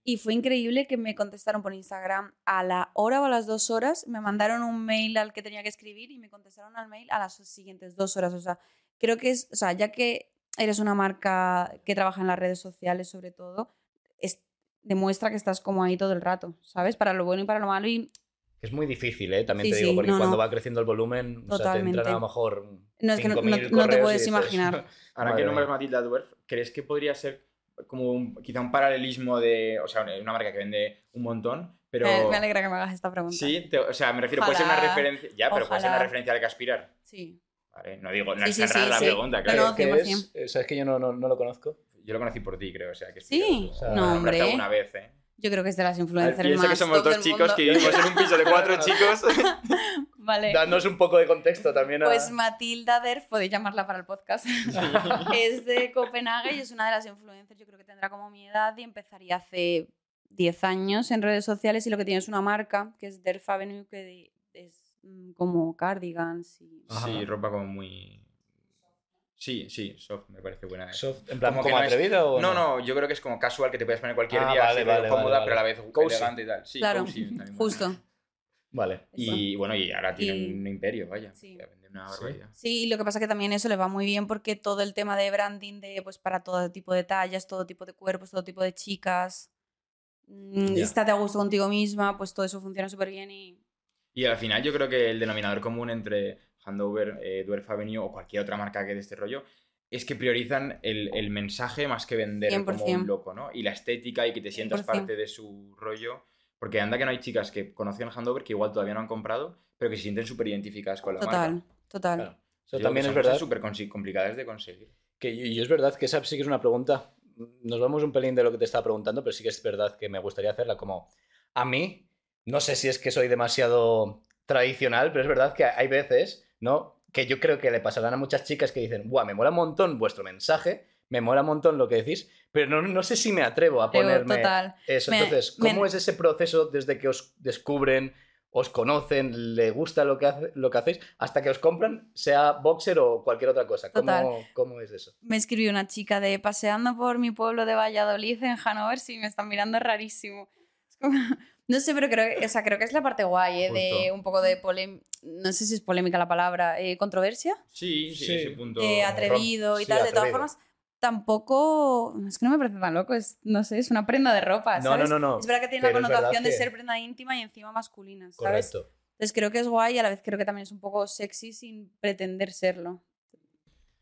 y fue increíble que me contestaron por Instagram a la hora o a las dos horas. Me mandaron un mail al que tenía que escribir y me contestaron al mail a las siguientes dos horas. O sea, creo que es, o sea, ya que eres una marca que trabaja en las redes sociales sobre todo, es, demuestra que estás como ahí todo el rato, ¿sabes? Para lo bueno y para lo malo y Es muy difícil, ¿eh? También Sí, te digo, sí, porque no, cuando no. va creciendo el volumen, o sea, te entran a lo mejor. No, es que no- 5.000 no- no te puedes dices, imaginar. Ahora Madre que nombras. Matilda Dwerf, ¿crees que podría ser como un- quizá un paralelismo de, o sea, una marca que vende un montón, pero... me, me alegra que me hagas esta pregunta. Sí, te- o sea, me refiero, puede ser una Ojalá. referencia, ya, pero puede ser una Ojalá. referencia a la que aspirar. Sí. Vale, no digo, no Sí, es sí, la sí. pregunta, claro. no, ¿Qué 100%. es? Eh, ¿Sabes que yo no, no, no lo conozco? Yo lo conocí por ti, creo, o sea, que Sí, o sea, no, lo nombraste hombre. alguna vez, ¿eh? Yo creo que es de las influencers Piensa más que somos top dos del chicos mundo. que vivimos en un piso de cuatro chicos. Vale. Danos un poco de contexto también a... Pues Matilda Derf, podéis llamarla para el podcast, es de Copenhague y es una de las influencers, yo creo que tendrá como mi edad y empezaría hace 10 años en redes sociales y lo que tiene es una marca que es Derf Avenue que es mm, como cardigans y... Sí, ropa como muy... Sí, sí, soft, me parece buena. Soft, en plan, Como que como no es- atrevida o No, no, yo creo que es como casual que te puedes poner cualquier Ah, día, vale, así, vale, rollo cómoda, vale, pero a la vez Cozy. elegante y tal. Sí, claro, cozy justo. Vale. Y bueno, y ahora tiene Y- un imperio, vaya. Sí. una barbaridad. Sí, lo que pasa que también eso le va muy bien porque todo el tema de branding de pues para todo tipo de tallas, todo tipo de cuerpos, todo tipo de chicas, mm, Ya. estate a gusto contigo misma, pues todo eso funciona súper bien y Y al final yo creo que el denominador común entre Handover, eh, Dwarf Avenue o cualquier otra marca que de este rollo es que priorizan el, el mensaje más que vender como 100%. un loco, ¿no? Y la estética y que te sientas 100%. parte de su rollo. Porque anda que no hay chicas que conocen Handover que igual todavía no han comprado, pero que se sienten súper identificadas con la total, marca. total. Claro. Eso también que es son verdad. súper complicadas de conseguir. Que, y y es verdad que esa sí que es una pregunta. Nos vamos un pelín de lo que te estaba preguntando, pero sí que es verdad que me gustaría hacerla como a mí. No sé si es que soy demasiado tradicional, pero es verdad que hay veces, ¿no? Que yo creo que le pasarán a muchas chicas que dicen, ¡buah! Me mola un montón vuestro mensaje, me mola un montón lo que decís, pero no, no sé si me atrevo a ponerme total. eso. Me- Entonces, me- ¿cómo es ese proceso desde que os descubren, os conocen, le gusta lo que, hace- lo que hacéis, hasta que os compran, sea boxer o cualquier otra cosa? ¿Cómo, cómo es eso? Me escribió una chica de paseando por mi pueblo de Valladolid en Hanover, sí, me están mirando rarísimo. Es como- No sé, pero creo, que- o sea, creo que es la parte guay, ¿eh? de un poco de polémica, no sé si es polémica la palabra, eh, controversia. Sí, sí, Sí. ese punto. eh, atrevido y Sí, tal. De todas formas, tampoco. Es que no me parece tan loco. Es, no sé, es una prenda de ropa. No, ¿sabes? no, no, no. Es verdad que tiene la pero connotación de que- ser prenda íntima y encima masculina, ¿sabes? Correcto. Entonces creo que es guay y a la vez creo que también es un poco sexy sin pretender serlo.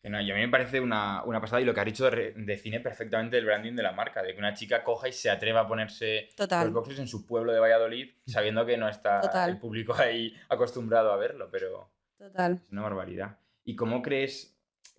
Que no, y a mí me parece una, una pasada y lo que has dicho define perfectamente el branding de la marca, de que una chica coja y se atreva a ponerse Total. los boxers en su pueblo de Valladolid, sabiendo que no está Total. el público ahí acostumbrado a verlo, pero Total. es una barbaridad. ¿Y cómo crees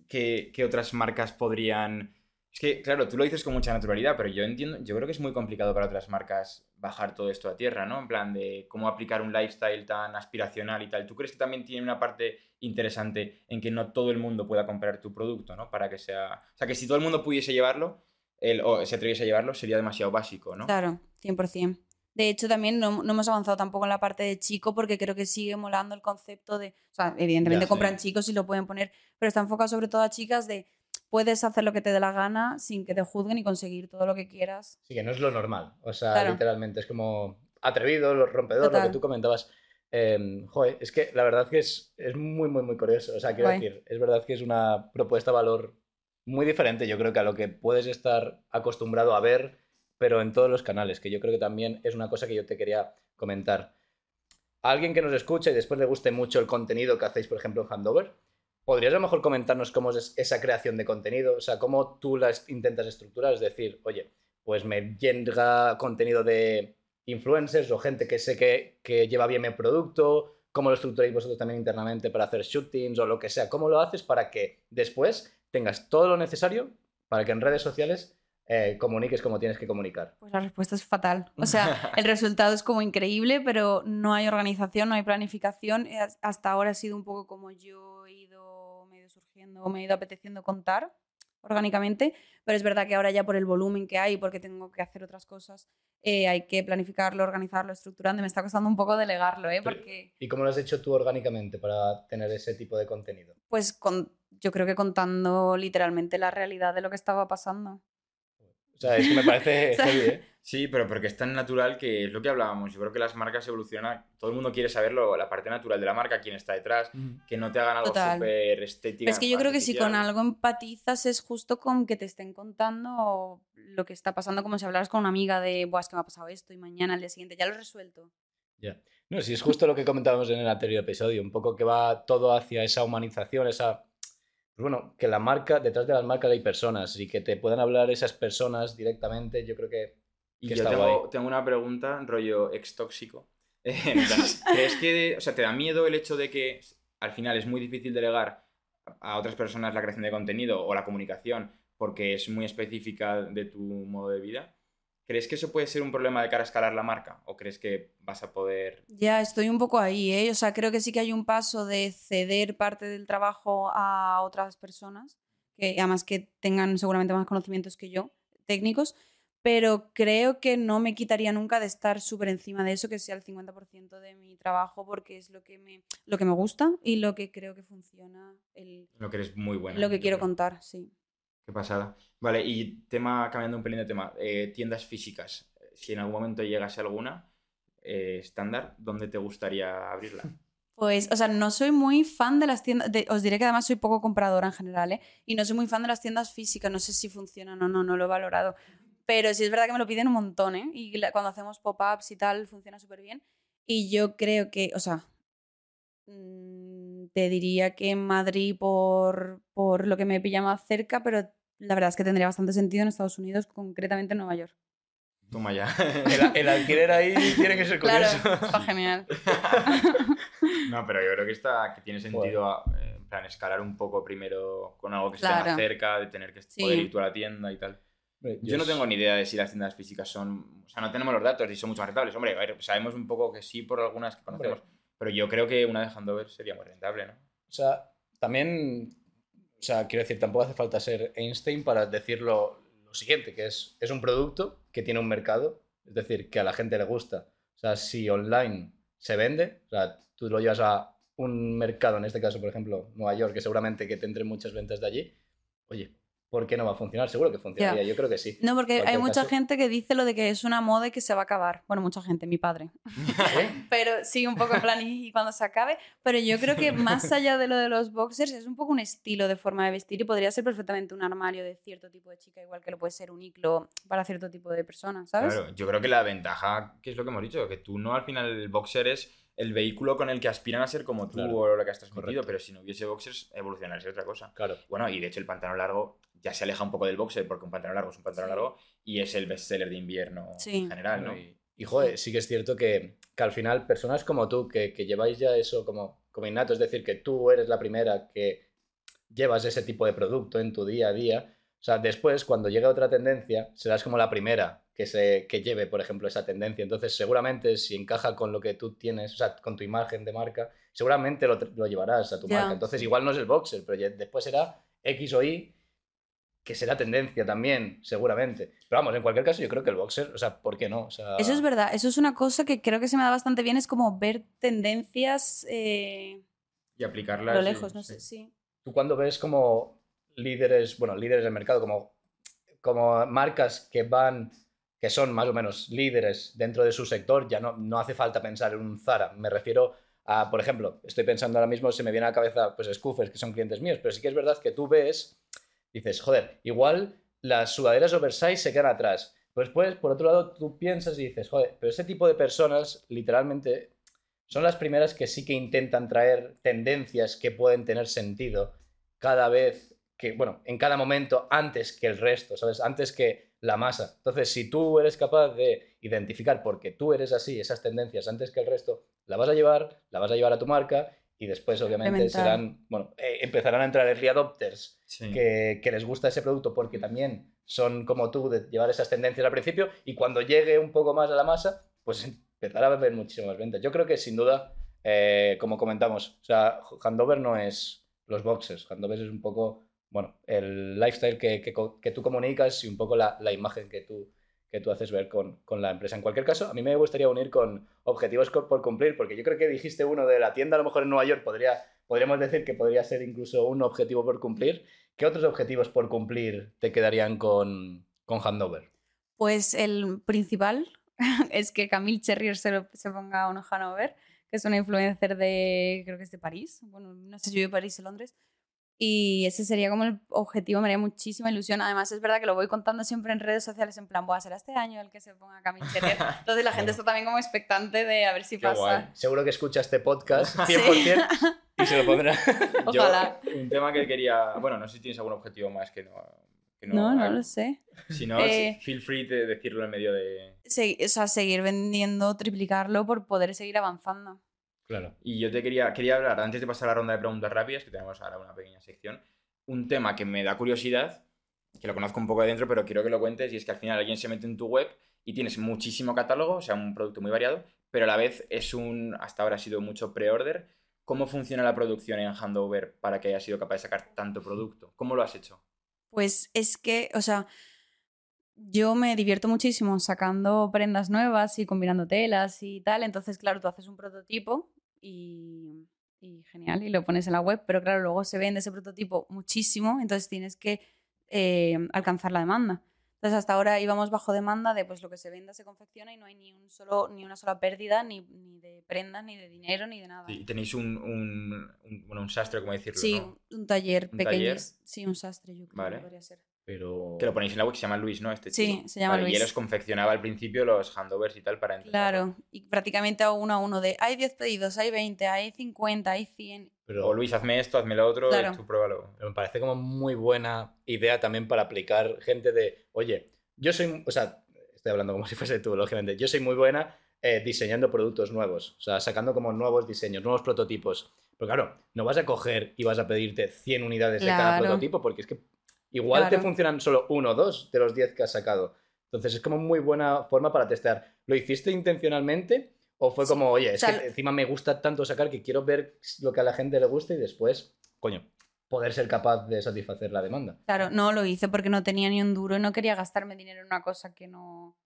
que, que otras marcas podrían...? Es que, claro, tú lo dices con mucha naturalidad, pero yo entiendo, yo creo que es muy complicado para otras marcas bajar todo esto a tierra, ¿no? En plan de cómo aplicar un lifestyle tan aspiracional y tal. ¿Tú crees que también tiene una parte interesante en que no todo el mundo pueda comprar tu producto, ¿no? Para que sea... O sea, que si todo el mundo pudiese llevarlo, el, o se atreviese a llevarlo, sería demasiado básico, ¿no? Claro, 100%. De hecho, también no, no hemos avanzado tampoco en la parte de chico porque creo que sigue molando el concepto de... O sea, evidentemente compran chicos y lo pueden poner, pero está enfocado sobre todo a chicas de puedes hacer lo que te dé la gana sin que te juzguen y conseguir todo lo que quieras. Sí, que no es lo normal. O sea, Claro. literalmente es como atrevido, lo rompedor, lo Total. que tú comentabas. Eh, joder, es que la verdad que es, es muy, muy, muy curioso. O sea, quiero Guay. decir, es verdad que es una propuesta de valor muy diferente, yo creo que a lo que puedes estar acostumbrado a ver, pero en todos los canales, que yo creo que también es una cosa que yo te quería comentar. A alguien que nos escucha y después le guste mucho el contenido que hacéis, por ejemplo, en Handover, ¿podrías a lo mejor comentarnos cómo es esa creación de contenido? O sea, cómo tú la intentas estructurar, es decir, oye, pues me llega contenido de influencers o gente que sé que, que lleva bien mi producto, cómo lo estructuráis vosotros también internamente para hacer shootings o lo que sea, cómo lo haces para que después tengas todo lo necesario para que en redes sociales eh, comuniques como tienes que comunicar. Pues la respuesta es fatal. O sea, el resultado es como increíble, pero no hay organización, no hay planificación. Has- Hasta ahora ha sido un poco como yo he ido surgiendo o me he ido apeteciendo contar orgánicamente, pero es verdad que ahora ya por el volumen que hay, porque tengo que hacer otras cosas, eh, hay que planificarlo, organizarlo, estructurando. Me está costando un poco delegarlo, ¿eh? Porque ¿Y cómo lo has hecho tú orgánicamente para tener ese tipo de contenido? pues con, yo creo que contando literalmente la realidad de lo que estaba pasando. O sea, es que me parece heavy, ¿eh? Sí, pero porque es tan natural que es lo que hablábamos. Yo creo que las marcas evolucionan. Todo el mundo quiere saber lo- la parte natural de la marca, quién está detrás, que no te hagan algo súper estético. Es que yo creo que si con algo empatizas es justo con que te estén contando lo que está pasando, como si hablaras con una amiga de, Buah, es que me ha pasado esto y mañana al día siguiente ya lo he resuelto. Ya. No, sí, es justo lo que comentábamos en el anterior episodio, un poco que va todo hacia esa humanización, esa... Pues bueno, que la marca, detrás de las marcas hay personas y que te puedan hablar esas personas directamente, yo creo que... Y yo tengo, tengo una pregunta, rollo ex tóxico. Plan, ¿Crees que, o sea, te da miedo el hecho de que al final es muy difícil delegar a otras personas la creación de contenido o la comunicación porque es muy específica de tu modo de vida? ¿Crees que eso puede ser un problema de cara a escalar la marca? ¿O crees que vas a poder...? Ya, estoy un poco ahí, ¿eh? O sea, creo que sí que hay un paso de ceder parte del trabajo a otras personas, que además que tengan seguramente más conocimientos que yo, técnicos, pero creo que no me quitaría nunca de estar súper encima de eso, que sea el 50% de mi trabajo, porque es lo que, me, lo que me gusta y lo que creo que funciona. El, lo que eres muy bueno. Lo que quiero contar, sí. Qué pasada. Vale, y tema, cambiando un pelín de tema, eh, tiendas físicas. Si en algún momento llegase alguna eh, estándar, ¿dónde te gustaría abrirla? Pues, o sea, no soy muy fan de las tiendas. os diré que además soy poco compradora en general, ¿eh? Y no soy muy fan de las tiendas físicas. No sé si funcionan o no, no lo he valorado. Pero sí es verdad que me lo piden un montón, ¿eh? Y cuando hacemos pop-ups y tal, funciona súper bien. Y yo creo que, o sea, mm, te diría que en Madrid por, por lo que me pilla más cerca, pero la verdad es que tendría bastante sentido en Estados Unidos, concretamente en Nueva York. Toma ya. El, alquiler ahí tiene que ser curioso. Claro, está genial. no, pero yo creo que, está, que tiene sentido eh, en plan, escalar un poco primero con algo que esté más cerca, de tener que poder ir tú a la tienda y tal. Yo no tengo ni idea de si las tiendas físicas son. O sea, no tenemos los datos y son mucho más rentables. Hombre, a ver, sabemos un poco que sí por algunas que conocemos. Pero yo creo que una de Handover sería muy rentable, ¿no? O sea, también o sea, quiero decir, tampoco hace falta ser Einstein para decir lo, siguiente, que es, es un producto que tiene un mercado, es decir, que a la gente le gusta. O sea, si online se vende, o sea, tú lo llevas a un mercado, en este caso, por ejemplo, Nueva York, que seguramente que tendré muchas ventas de allí, oye, ¿por qué no va a funcionar? Seguro que funcionaría, yo creo que sí. No, porque hay mucha gente que dice lo de que es una moda y que se va a acabar. Bueno, mucha gente, mi padre. pero sí, un poco en plan y cuando se acabe. Pero yo creo que más allá de lo de los boxers, es un poco un estilo de forma de vestir y podría ser perfectamente un armario de cierto tipo de chica, igual que lo puede ser un iclo para cierto tipo de personas, ¿sabes? Claro, yo creo que la ventaja, que es lo que hemos dicho, que tú no al final el boxer es el vehículo con el que aspiran a ser como tú o lo que has transmitido, pero si no hubiese boxers, evolucionaría otra cosa. Claro. Bueno, y de hecho el pantalón largo ya se aleja un poco del boxer porque un pantalón largo es un pantalón largo y es el bestseller de invierno en general, ¿no? Y, joder, sí que es cierto que, que al final personas como tú que, que, lleváis ya eso como, como innato, es decir, que tú eres la primera que llevas ese tipo de producto en tu día a día, o sea, después cuando llegue otra tendencia serás como la primera que, se, que lleve, por ejemplo, esa tendencia. Entonces, seguramente si encaja con lo que tú tienes, o sea, con tu imagen de marca, seguramente lo, lo llevarás a tu marca. Entonces, igual no es el boxer, pero después será X o Y que será tendencia también, seguramente. Pero vamos, en cualquier caso, yo creo que el boxer, o sea, ¿por qué no? Eso es verdad, eso es una cosa que creo que se me da bastante bien, es como ver tendencias eh, y aplicarlas. A lo lejos, no sé, sí. Tú cuando ves como líderes, bueno, líderes del mercado, como, como marcas que van, que son más o menos líderes dentro de su sector, ya no, no hace falta pensar en un Zara. Me refiero a, por ejemplo, estoy pensando ahora mismo, se me viene a la cabeza, pues, Scoofers, que son clientes míos, pero sí que es verdad que tú ves dices, joder, igual las sudaderas oversize se quedan atrás. Pues después, por otro lado, tú piensas y dices, joder, pero ese tipo de personas literalmente son las primeras que sí que intentan traer tendencias que pueden tener sentido cada vez que, bueno, en cada momento antes que el resto, ¿sabes? Antes que la masa. Entonces, si tú eres capaz de identificar porque tú eres así, esas tendencias antes que el resto, la vas a llevar, la vas a llevar a tu marca y después obviamente serán, bueno, eh, empezarán a entrar early adopters que, que, les gusta ese producto porque también son como tú de llevar esas tendencias al principio y cuando llegue un poco más a la masa, pues empezará a haber muchísimas ventas. Yo creo que sin duda, eh, como comentamos, o sea, Handover no es los boxes, Handover es un poco, bueno, el lifestyle que, que, que tú comunicas y un poco la, la imagen que tú, que tú haces ver con, con, la empresa. En cualquier caso, a mí me gustaría unir con objetivos por cumplir, porque yo creo que dijiste uno de la tienda, a lo mejor en Nueva York, podría, podríamos decir que podría ser incluso un objetivo por cumplir. ¿Qué otros objetivos por cumplir te quedarían con, con Handover? Pues el principal es que Camille Cherrier se, se ponga un Hanover, que es una influencer de, creo que es de París, bueno, no sé si vive París o Londres, y ese sería como el objetivo, me haría muchísima ilusión. Además, es verdad que lo voy contando siempre en redes sociales, en plan, voy a ser este año el que se ponga Camille Entonces la gente está también como expectante de a ver si pasa. Seguro que escucha este podcast 100% y se lo pondrá. Ojalá. un tema que quería, bueno, no sé si tienes algún objetivo más que no... no, no, lo sé. Si no, eh, feel free de decirlo en medio de... o sea, seguir vendiendo, triplicarlo por poder seguir avanzando. Claro. Y yo te quería, quería hablar, antes de pasar a la ronda de preguntas rápidas, que tenemos ahora una pequeña sección, un tema que me da curiosidad, que lo conozco un poco de dentro, pero quiero que lo cuentes, y es que al final alguien se mete en tu web y tienes muchísimo catálogo, o sea, un producto muy variado, pero a la vez es un, hasta ahora ha sido mucho pre-order. ¿Cómo funciona la producción en Handover para que hayas sido capaz de sacar tanto producto? ¿Cómo lo has hecho? Pues es que, o sea, yo me divierto muchísimo sacando prendas nuevas y combinando telas y tal. Entonces, claro, tú haces un prototipo y, y genial, y lo pones en la web, pero claro, luego se vende ese prototipo muchísimo, entonces tienes que eh, alcanzar la demanda. Entonces, hasta ahora íbamos bajo demanda de pues lo que se venda se confecciona y no hay ni un solo ni una sola pérdida ni, ni de prendas, ni de dinero, ni de nada. Y tenéis un, un, un- bueno, un sastre, como decirlo, Sí, ¿no? un taller ¿Un pequeño. taller? Sí, un sastre, yo creo Vale. que podría ser. Pero... Que lo ponéis en la web, que se llama Luis, ¿no? Este Sí, chico. se llama Vale, Y Luis. él os confeccionaba al principio los handovers y tal para entender. Claro, y prácticamente a uno a uno de hay 10 pedidos, hay 20, hay 50, hay 100. pero... O Luis, hazme esto, hazme lo otro, Claro. y tú pruébalo. Pero me parece como muy buena idea también para aplicar gente de, oye, yo soy, o sea, estoy hablando como si fuese tú, lógicamente, yo soy muy buena eh, diseñando productos nuevos, o sea, sacando como nuevos diseños, nuevos prototipos. Pero claro, no vas a coger y vas a pedirte 100 unidades de cada prototipo porque es que igual te Claro. funcionan solo uno o dos de los 10 que has sacado. Entonces es como muy buena forma para testear. ¿Lo hiciste intencionalmente? ¿O fue como, oye, es o sea, que encima me gusta tanto sacar que quiero ver lo que a la gente le gusta y después, coño, poder ser capaz de satisfacer la demanda? Claro, no lo hice porque no tenía ni un duro y no quería gastarme dinero en una cosa que no.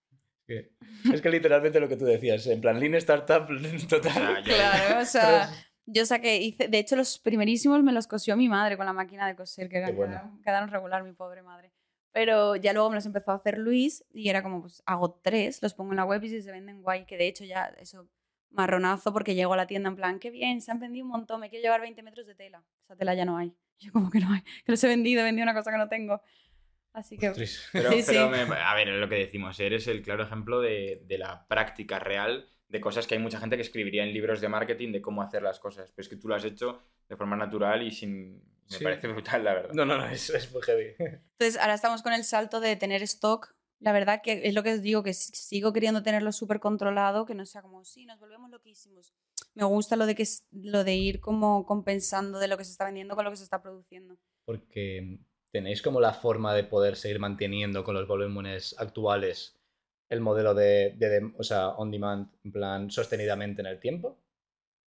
Es que literalmente lo que tú decías, en plan, Lean Startup total. Claro, o sea, yo saqué, hice, de hecho los primerísimos me los cosió mi madre con la máquina de coser, que bueno. quedaron, quedaron regular mi pobre madre. Pero ya luego me los empezó a hacer Luis y era como, pues hago tres, los pongo en la web y si se venden guay, que de hecho ya eso marronazo porque llego a la tienda en plan, qué bien, se han vendido un montón, me quiero llevar 20 metros de tela. Esa tela ya no hay. Yo como que no hay, que los he vendido, he vendido una cosa que no tengo. Así que... Pero, Sí, pero sí. me- a ver, lo que decimos, eres el claro ejemplo de, de la práctica real de cosas que hay mucha gente que escribiría en libros de marketing de cómo hacer las cosas. Pero es que tú lo has hecho de forma natural y sin... Me Sí. parece brutal, la verdad. No, no, no, es, es muy heavy. Entonces, ahora estamos con el salto de tener stock. La verdad que es lo que os digo, que sigo queriendo tenerlo súper controlado, que no sea como, sí, nos volvemos loquísimos. Me gusta lo de, que, es- lo de ir como compensando de lo que se está vendiendo con lo que se está produciendo. Porque tenéis como la forma de poder seguir manteniendo con los volúmenes actuales el modelo de, de- de- o sea, on demand, en plan, sostenidamente en el tiempo.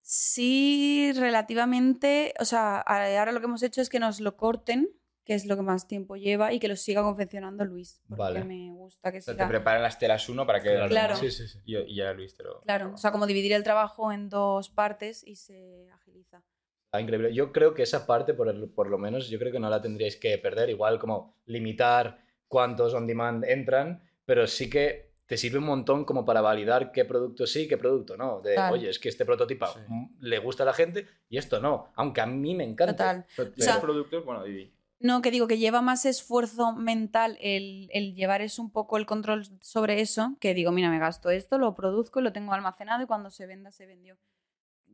Sí, relativamente, o sea, ahora lo que hemos hecho es que nos lo corten, que es lo que más tiempo lleva, y que lo siga confeccionando Luis, porque Vale. me gusta que O sea, te siga... preparan las telas uno para que... Claro. Sí, sí, sí. Y, y ya Luis te lo... Claro, o sea, como dividir el trabajo en dos partes y se agiliza. Está increíble. Yo creo que esa parte, por, el- por lo menos, yo creo que no la tendríais que perder. Igual como limitar cuántos on demand entran, pero sí que te sirve un montón como para validar qué producto sí, qué producto no. De, oye, es que este prototipo Sí. le gusta a la gente y esto no. Aunque a mí me encanta. Total. Pero sea- tienes productos, bueno, Didi. No, que digo que lleva más esfuerzo mental el, el llevar eso un poco el control sobre eso, que digo, mira, me gasto esto, lo produzco, lo tengo almacenado y cuando se venda, se vendió.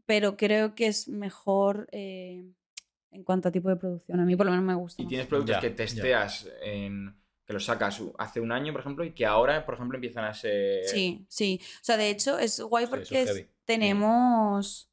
Pero creo que es mejor eh, en cuanto a tipo de producción. A mí por lo menos me gusta. Y más. tienes productos Ya, que ya. testeas en... que los sacas hace un año, por ejemplo, y que ahora, por ejemplo, empiezan a ser... Sí, sí. O sea, de hecho es guay Sí, porque es es- heavy. tenemos...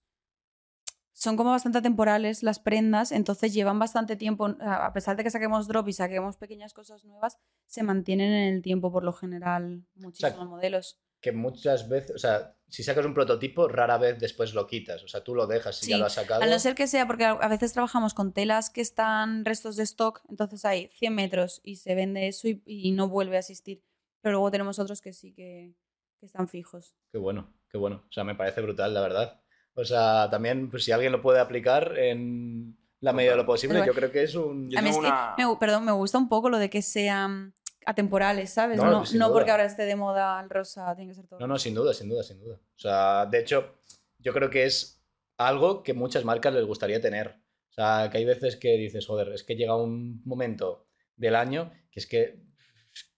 Son como bastante temporales las prendas, entonces llevan bastante tiempo, a a pesar de que saquemos drop y saquemos pequeñas cosas nuevas, se mantienen en el tiempo por lo general muchísimos modelos. Que muchas veces, o sea, si sacas un prototipo, rara vez después lo quitas. O sea, tú lo dejas si ya lo has sacado. A no ser que sea, porque a veces trabajamos con telas que están restos de stock, entonces hay 100 metros y se vende eso y, y no vuelve a asistir. Pero luego tenemos otros que sí que, que están fijos. Qué bueno, qué bueno. O sea, me parece brutal, la verdad. O sea, también, pues si alguien lo puede aplicar en la medida de lo posible, yo creo que es un... Yo a mí es tengo que una- me, perdón, me gusta un poco lo de que sean atemporales, ¿sabes? No, No, sin no duda. porque ahora esté de moda el rosa, tiene que ser todo. No, no, sin duda, sin duda, sin duda. O sea, de hecho, yo creo que es algo que muchas marcas les gustaría tener. O sea, que hay veces que dices, joder, es que llega un momento del año que es que,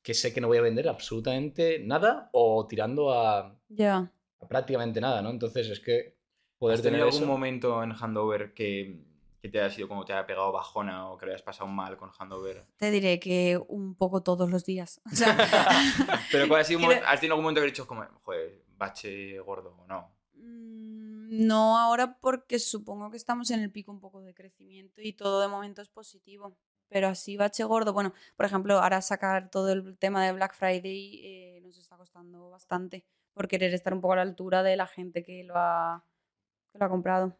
que sé que no voy a vender absolutamente nada o tirando a, Ya. a prácticamente nada, ¿no? Entonces es que poder ¿Has tener tenido algún eso... momento en Handover que, que te haya sido como te haya pegado bajona o que lo hayas pasado mal con Handover? Te diré que un poco todos los días. O sea, Pero ¿cuál ha sido Quiero- ¿has tenido algún momento que has dicho como, joder, bache gordo o no? Mm, No ahora porque supongo que estamos en el pico un poco de crecimiento y todo de momento es positivo. Pero así bache gordo, bueno, por ejemplo, ahora sacar todo el tema de Black Friday eh, nos está costando bastante por querer estar un poco a la altura de la gente que lo ha, que lo ha comprado.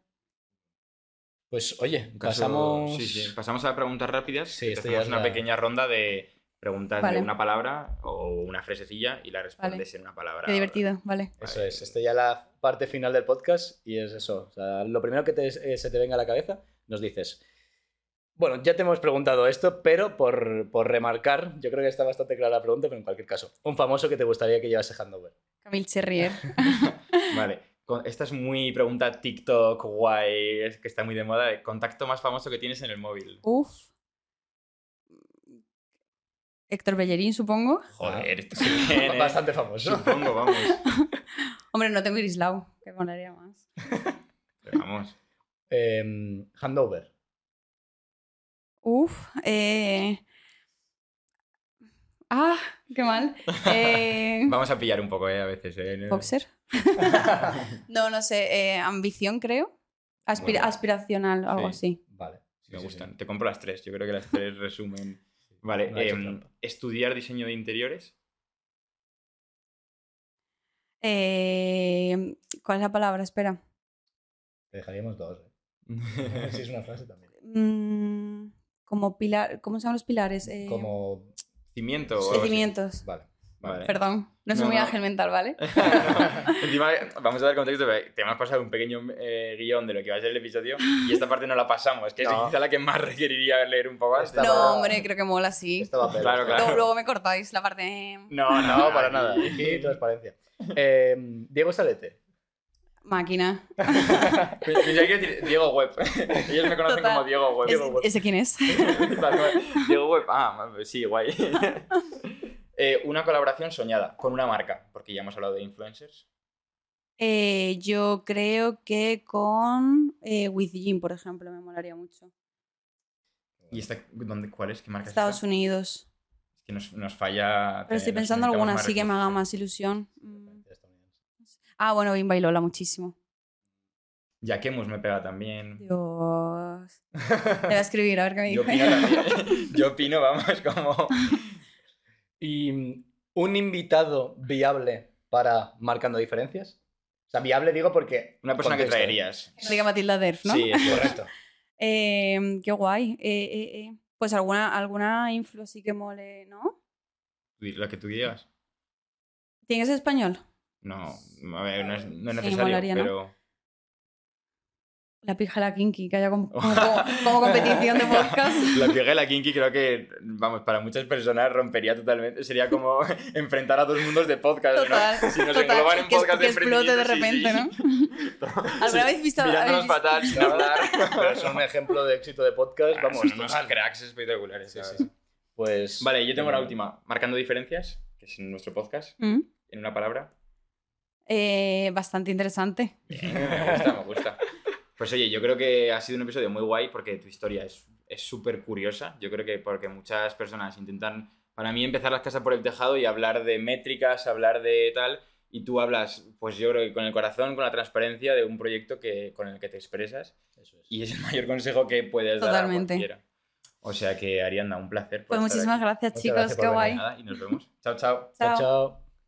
Pues oye, caso- pasamos... sí, sí. Pasamos a preguntas rápidas. Sí, esto hacemos ya es una la- pequeña ronda de preguntas Vale. de una palabra o una frasecilla y la respondes en una palabra. Qué divertido, vale. Eso es, esto ya la parte final del podcast y es eso. O sea, lo primero que te- eh, se te venga a la cabeza, nos dices. Bueno, ya te hemos preguntado esto, pero por, por remarcar, yo creo que está bastante clara la pregunta, pero en cualquier caso, un famoso que te gustaría que llevase Handover. Camille Cherrier. Vale. Esta es muy pregunta TikTok, guay, es que está muy de moda. Contacto más famoso que tienes en el móvil. Uf. Héctor Bellerín, supongo. Joder, viene, ¿eh? Bastante famoso. Supongo, vamos. Hombre, no tengo Irislau, que molaría más. Pero vamos. Em, handover. Uf. Eh... Ah, qué mal. Eh... Vamos a pillar un poco, ¿eh? A veces, ¿eh? Boxer. no, no sé. eh, ambición, creo. Aspira- Bueno. aspiracional, algo Sí. así. Vale. sí, Me sí, gustan. sí. Te compro las tres. Yo creo que las tres resumen. Vale. No em, estudiar diseño de interiores. Eh, ¿Cuál es la palabra? Espera. Te dejaríamos dos. ¿eh? Si es una frase también. Mm, como pilar. ¿Cómo se llaman los pilares? Eh, Como. Cimiento. o Sí. Cimientos. Vale. Vale. Perdón, no soy No, muy no. ágil mental, ¿vale? Encima, vamos a dar contexto. pero Te hemos pasado un pequeño eh, guion de lo que va a ser el episodio y esta parte no la pasamos. Que es quizá la que más requeriría leer un poco. Esta- No, hombre, creo que mola así. Esto va a pegar. Claro, claro. Luego, luego me cortáis la parte No, No, para nada. Aquí transparencia. Em, Diego Salete. Máquina. Diego Web. Ellos me conocen Total. como Diego Web. Es- Web. ¿Ese quién es? Diego Web. Ah, sí, guay. Eh, una colaboración soñada con una marca, porque ya hemos hablado de influencers. Eh, yo creo que con eh, With Jim, por ejemplo, me molaría mucho. ¿Y esta, dónde, cuál es? ¿Qué marca Estados es esta? Unidos. Es que nos, nos falla. Pero estoy pensando alguna así que me haga recursos. más ilusión. Mm. Ah, bueno, Bimba y Lola, muchísimo. Yaquemus me pega también. Dios. Le voy a escribir a ver qué me Yo dice. opino también. Yo opino, vamos, como. ¿Y mm, un invitado viable para marcando diferencias? O sea, viable digo porque. Una persona contexto, que traerías. Que diga Matilda Derf, ¿no? Sí, es Correcto. Eh, qué guay. Eh, eh, eh. Pues alguna, alguna influ sí que mole, ¿no? Lo que tú digas. ¿Tiene que ser español? No, a ver, no es, no es Sí, necesario, molaría, ¿no? pero. La pija la kinky, que haya como, como- como- como competición de podcast. La piegue la kinky creo que, vamos, para muchas personas rompería totalmente. Sería como enfrentar a dos mundos de podcast, Total, ¿no? Si nos total. engloban en que, es- podcast que explote de repente, sí, ¿no? sí. ¿Alguna vez visto- Mirándonos visto- fatal, sin hablar. Pero son un ejemplo de éxito de podcast. Vamos, Vamos, son unos cracks espectaculares. Sí, la sí. Pues. Vale, yo tengo una última. Marcando diferencias, que es en nuestro podcast, Mm. en una palabra. Eh, bastante interesante. Bien, me gusta, me gusta. Pues oye, yo creo que ha sido un episodio muy guay porque tu historia es es súper curiosa. Yo creo que porque muchas personas intentan, para mí, empezar las casas por el tejado y hablar de métricas, hablar de tal, y tú hablas, pues yo creo que con el corazón, con la transparencia de un proyecto que, con el que te expresas Eso es. y es el mayor consejo que puedes dar a Totalmente. cualquiera. O sea que, Arianda, un placer. Pues muchísimas aquí. gracias, Muchas chicos. gracias Qué guay. Nada, y nos vemos. Chao, chao. Chao, Chao. chao.